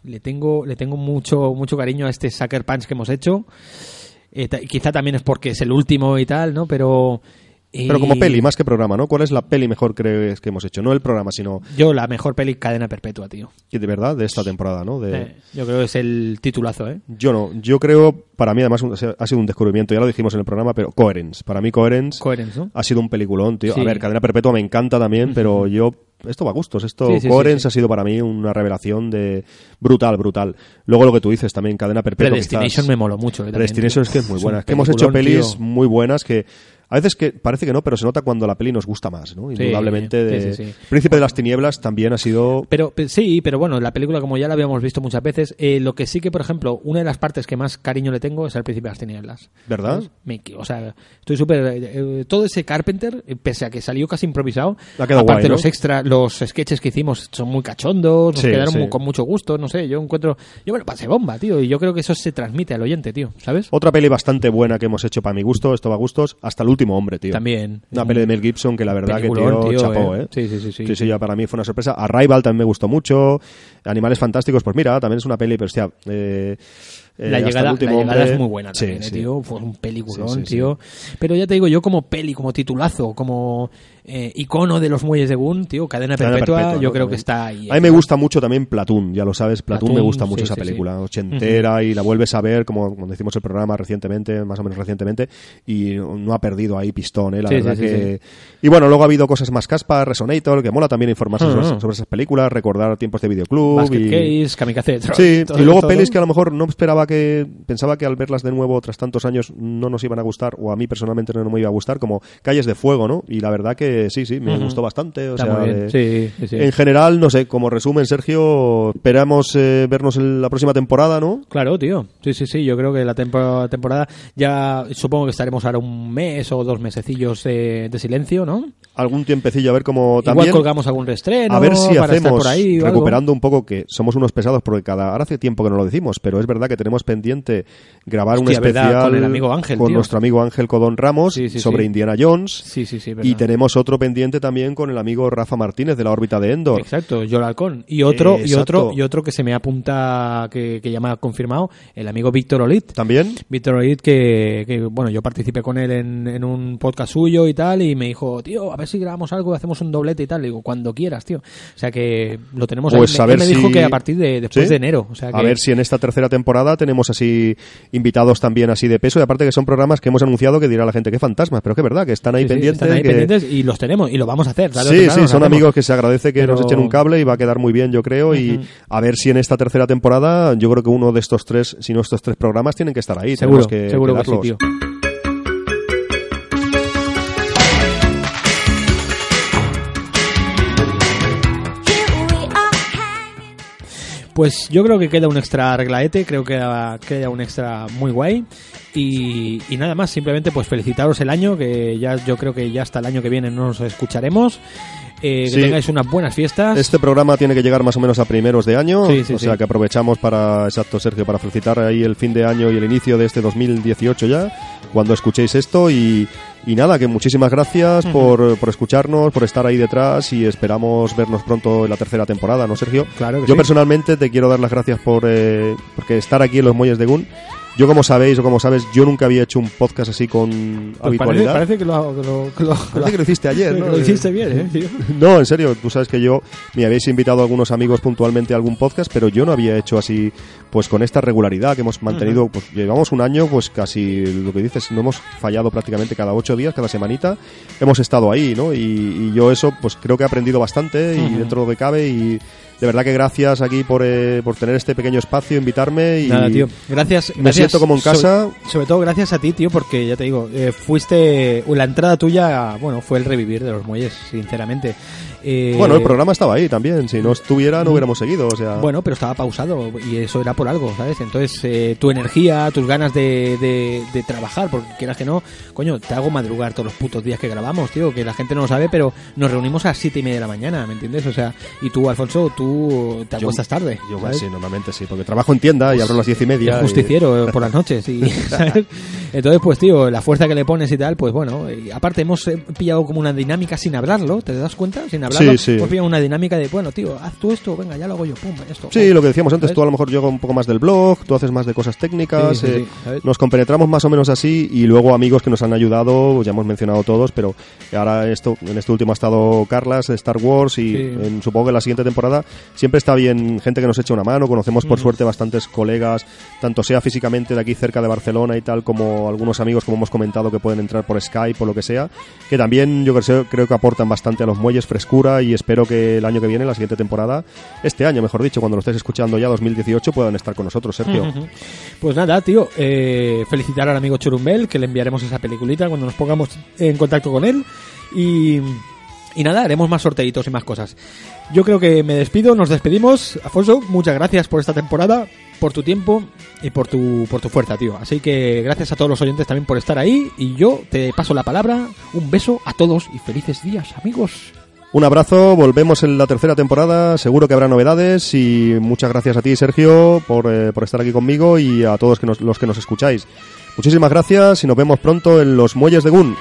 [SPEAKER 3] Le tengo, le tengo mucho, mucho cariño a este Sucker Punch que hemos hecho. Eh, quizá también es porque es el último y tal, ¿no? Pero...
[SPEAKER 4] Pero como peli, más que programa, ¿no? ¿Cuál es la peli mejor crees que hemos hecho? No el programa, sino
[SPEAKER 3] Yo la mejor peli Cadena Perpetua, tío.
[SPEAKER 4] que de verdad de esta temporada, ¿no? De...
[SPEAKER 3] Eh, yo creo que es el titulazo, ¿eh?
[SPEAKER 4] Yo no, yo creo, para mí además ha sido un descubrimiento, ya lo dijimos en el programa, pero Coherence. Para mí Coherence
[SPEAKER 3] Coherence, ¿no?
[SPEAKER 4] ha sido un peliculón, tío.
[SPEAKER 3] Sí.
[SPEAKER 4] A ver, Cadena Perpetua me encanta también, pero yo... Esto va a gustos. Esto,
[SPEAKER 3] Sí, sí, sí,
[SPEAKER 4] Coherence ha sido para mí una revelación de brutal, brutal. Luego lo que tú dices también, Cadena Perpetua.
[SPEAKER 3] Predestination
[SPEAKER 4] quizás-
[SPEAKER 3] me moló mucho. eh,
[SPEAKER 4] Predestination es que es muy buena. Es que hemos hecho pelis
[SPEAKER 3] tío.
[SPEAKER 4] muy buenas que a veces que parece que no, pero se nota cuando la peli nos gusta más, ¿no? Indudablemente. de-
[SPEAKER 3] sí, sí, sí.
[SPEAKER 4] Príncipe de las Tinieblas también ha sido
[SPEAKER 3] Pero pe- sí, pero bueno, la película como ya la habíamos visto muchas veces, eh, lo que sí que, por ejemplo, una de las partes que más cariño le tengo es al Príncipe de las Tinieblas.
[SPEAKER 4] ¿Verdad?
[SPEAKER 3] O sea, estoy súper... eh, eh, todo ese Carpenter, pese a que salió casi improvisado, aparte
[SPEAKER 4] guay, ¿no?
[SPEAKER 3] los extras, los sketches que hicimos son muy cachondos, nos
[SPEAKER 4] Sí,
[SPEAKER 3] quedaron muy- con mucho gusto, no sé, yo encuentro... Yo me lo pasé bomba, tío, y yo creo que eso se transmite al oyente, tío, ¿sabes?
[SPEAKER 4] Otra peli bastante buena que hemos hecho para mi gusto, esto va a gustos, hasta el último hombre, tío.
[SPEAKER 3] También.
[SPEAKER 4] Una peli de Mel Gibson que la verdad que tío,
[SPEAKER 3] tío,
[SPEAKER 4] chapó,
[SPEAKER 3] eh.
[SPEAKER 4] ¿eh?
[SPEAKER 3] Sí, sí, sí, sí.
[SPEAKER 4] Sí, sí, ya para mí fue una sorpresa. Arrival también me gustó mucho. Animales Fantásticos, pues mira, también es una peli, pero hostia, eh, eh,
[SPEAKER 3] la llegada, la llegada es muy buena
[SPEAKER 4] Sí,
[SPEAKER 3] también, eh, tío. Fue un peliculón, tío. Pero ya te digo, yo como peli, como titulazo, como eh, icono de los muelles de Gun, tío, Cadena
[SPEAKER 4] Cadena
[SPEAKER 3] Perpetua,
[SPEAKER 4] Perpetua,
[SPEAKER 3] yo
[SPEAKER 4] ¿no?
[SPEAKER 3] creo que está ahí.
[SPEAKER 4] A mí me gusta mucho también Platoon, ya lo sabes, Platoon, me
[SPEAKER 3] Platoon,
[SPEAKER 4] gusta mucho esa película, ochentera y la vuelves a ver, como cuando hicimos el programa recientemente, más o menos recientemente, y no ha perdido ahí pistón, ¿eh? la verdad que... Y bueno, luego ha habido cosas más caspas, Resonator, que mola también informarse
[SPEAKER 3] Ah,
[SPEAKER 4] sobre, sobre esas películas, recordar tiempos de videoclub
[SPEAKER 3] Basket
[SPEAKER 4] y...
[SPEAKER 3] Case, Kamikaze.
[SPEAKER 4] Sí, y luego
[SPEAKER 3] todo.
[SPEAKER 4] pelis que a lo mejor no esperaba que. Pensaba que al verlas de nuevo tras tantos años no nos iban a gustar, o a mí personalmente no me iba a gustar, como Calles de Fuego, ¿no? Y la verdad que sí, sí, me gustó bastante. O
[SPEAKER 3] Está
[SPEAKER 4] sea,
[SPEAKER 3] muy bien.
[SPEAKER 4] de-
[SPEAKER 3] Sí, sí, sí.
[SPEAKER 4] En general, no sé, como resumen, Sergio, esperamos eh, vernos en la próxima temporada, ¿no?
[SPEAKER 3] Claro, tío. Sí, sí, sí. Yo creo que la tempo- temporada ya supongo que estaremos ahora un mes o dos mesecillos eh, de silencio, ¿no?
[SPEAKER 4] Algún tiempecillo a ver cómo también.
[SPEAKER 3] Igual colgamos algún reestreno
[SPEAKER 4] a ver si
[SPEAKER 3] para
[SPEAKER 4] hacemos,
[SPEAKER 3] por ahí o algo.
[SPEAKER 4] recuperando un poco que somos unos pesados, porque cada ahora hace tiempo que no lo decimos, pero es verdad que tenemos pendiente grabar un
[SPEAKER 3] verdad,
[SPEAKER 4] especial
[SPEAKER 3] con el amigo Ángel,
[SPEAKER 4] con nuestro amigo Ángel Codón Ramos
[SPEAKER 3] Sí, sí,
[SPEAKER 4] sobre
[SPEAKER 3] sí.
[SPEAKER 4] Indiana Jones. Y tenemos otro pendiente también con el amigo Rafa Martínez de la órbita de Endor.
[SPEAKER 3] Exacto, Joel Halcón. Y otro,
[SPEAKER 4] Eh,
[SPEAKER 3] y otro, y otro que se me apunta, que, que ya me ha confirmado, el amigo Víctor Olit.
[SPEAKER 4] También.
[SPEAKER 3] Víctor Olit, que, que, bueno, yo participé con él en, en un podcast suyo y tal, y me dijo, tío, a ver si grabamos algo, hacemos un doblete y tal. Le digo, cuando quieras, tío. O sea que lo tenemos
[SPEAKER 4] Pues
[SPEAKER 3] ahí.
[SPEAKER 4] a
[SPEAKER 3] Me-
[SPEAKER 4] ver
[SPEAKER 3] me dijo
[SPEAKER 4] si-
[SPEAKER 3] que a partir de después de enero. O sea que,
[SPEAKER 4] A ver si en esta tercera temporada tenemos así invitados también así de peso y aparte que son programas que hemos anunciado que dirá la gente que fantasmas, pero que es verdad que están ahí
[SPEAKER 3] sí,
[SPEAKER 4] pendientes.
[SPEAKER 3] están ahí
[SPEAKER 4] que-
[SPEAKER 3] pendientes y los tenemos, y lo vamos a hacer.
[SPEAKER 4] Sí, sí, son amigos que se agradece que nos echen un cable y va a quedar muy bien, yo creo. Y a ver si en esta tercera temporada, yo creo que uno de estos tres, si no estos tres programas, tienen que estar ahí.
[SPEAKER 3] Seguro,
[SPEAKER 4] que,
[SPEAKER 3] seguro
[SPEAKER 4] que
[SPEAKER 3] que sí,
[SPEAKER 4] darlos.
[SPEAKER 3] tío. Pues yo creo que queda un extra reglaete, creo que queda un extra muy guay. Y, y nada más, simplemente pues felicitaros el año, que ya yo creo que ya hasta el año que viene no nos escucharemos. Eh, que
[SPEAKER 4] Sí.
[SPEAKER 3] tengáis unas buenas fiestas.
[SPEAKER 4] Este programa tiene que llegar más o menos a primeros de año,
[SPEAKER 3] Sí, sí,
[SPEAKER 4] o sea que aprovechamos para, exacto Sergio, para felicitar ahí el fin de año y el inicio de este 2018 ya, cuando escuchéis esto y, y nada, que muchísimas gracias por, por escucharnos, por estar ahí detrás y esperamos vernos pronto en la tercera temporada, ¿no Sergio?
[SPEAKER 3] Claro que
[SPEAKER 4] Yo
[SPEAKER 3] sí.
[SPEAKER 4] personalmente te quiero dar las gracias por eh, porque estar aquí en los Muelles de Gun. Yo como sabéis o como sabes, yo nunca había hecho un podcast así con
[SPEAKER 3] Pues
[SPEAKER 4] habitualidad.
[SPEAKER 3] parece que lo, que lo, que lo-
[SPEAKER 4] Parece que lo hiciste ayer, ¿no?
[SPEAKER 3] lo hiciste bien, ¿eh, tío?
[SPEAKER 4] No, en serio, tú sabes que yo me habéis invitado a algunos amigos puntualmente a algún podcast, pero yo no había hecho así, pues con esta regularidad que hemos mantenido, pues llevamos un año, pues casi lo que dices, no hemos fallado prácticamente cada ocho días, cada semanita, hemos estado ahí, ¿no? Y, y yo eso, pues creo que he aprendido bastante y dentro de lo que cabe y de verdad que gracias aquí por, eh, por tener este pequeño espacio, invitarme y
[SPEAKER 3] Nada, tío. Gracias.
[SPEAKER 4] me
[SPEAKER 3] gracias
[SPEAKER 4] siento como en
[SPEAKER 3] sobre-
[SPEAKER 4] casa.
[SPEAKER 3] Sobre, todo gracias a ti, tío, porque ya te digo, eh, fuiste. La entrada tuya, bueno, fue el revivir de los muelles, sinceramente. Eh,
[SPEAKER 4] Bueno, el programa estaba ahí también, si no estuviera no hubiéramos seguido, o sea...
[SPEAKER 3] Bueno, pero estaba pausado y eso era por algo, ¿sabes? Entonces, eh, tu energía, tus ganas de, de, de trabajar, porque quieras que no, coño, te hago madrugar todos los putos días que grabamos, tío, que la gente no lo sabe, pero nos reunimos a las siete y media de la mañana, ¿me entiendes? O sea, y tú, Alfonso, tú te
[SPEAKER 4] Yo-
[SPEAKER 3] acuestas tarde.
[SPEAKER 4] Yo,
[SPEAKER 3] ¿sabes?
[SPEAKER 4] sí, normalmente sí, porque trabajo en tienda y abro a las diez y media.
[SPEAKER 3] Es justiciero eh, por las noches y ¿sabes? entonces pues tío la fuerza que le pones y tal pues bueno y aparte hemos eh, pillado como una dinámica sin hablarlo te das cuenta sin hablando,
[SPEAKER 4] Sí, sí.
[SPEAKER 3] pues bien una dinámica de, bueno, tío, haz tú esto, venga, ya lo hago yo, pum, esto.
[SPEAKER 4] Sí, lo que decíamos antes,
[SPEAKER 3] ¿Sabes?
[SPEAKER 4] tú a lo mejor llego un poco más del blog, tú haces más de cosas técnicas,
[SPEAKER 3] Sí,
[SPEAKER 4] eh, nos compenetramos más o menos así y luego amigos que nos han ayudado, ya hemos mencionado todos, pero ahora esto en este último ha estado Carlas de Star Wars y en- supongo que en la siguiente temporada siempre está bien gente que nos echa una mano, conocemos por suerte bastantes colegas, tanto sea físicamente de aquí cerca de Barcelona y tal, como algunos amigos como hemos comentado que pueden entrar por Skype o lo que sea, que también yo creo, creo que aportan bastante a los muelles frescura y espero que el año que viene, la siguiente temporada, este año mejor dicho, cuando lo estés escuchando ya 2018, puedan estar con nosotros, Sergio.
[SPEAKER 3] Pues nada, tío, eh, felicitar al amigo Churumbel, que le enviaremos esa peliculita cuando nos pongamos en contacto con él. Y, y nada, haremos más sorteitos y más cosas. Yo creo que me despido, nos despedimos. Afonso, muchas gracias por esta temporada, por tu tiempo y por tu, por tu fuerza, tío. Así que gracias a todos los oyentes también por estar ahí. Y yo te paso la palabra. Un beso a todos y felices días, amigos.
[SPEAKER 4] Un abrazo, volvemos en la tercera temporada, seguro que habrá novedades y muchas gracias a ti, Sergio, por, eh, por estar aquí conmigo y a todos los que nos escucháis. Muchísimas gracias y nos vemos pronto en los muelles de Gun.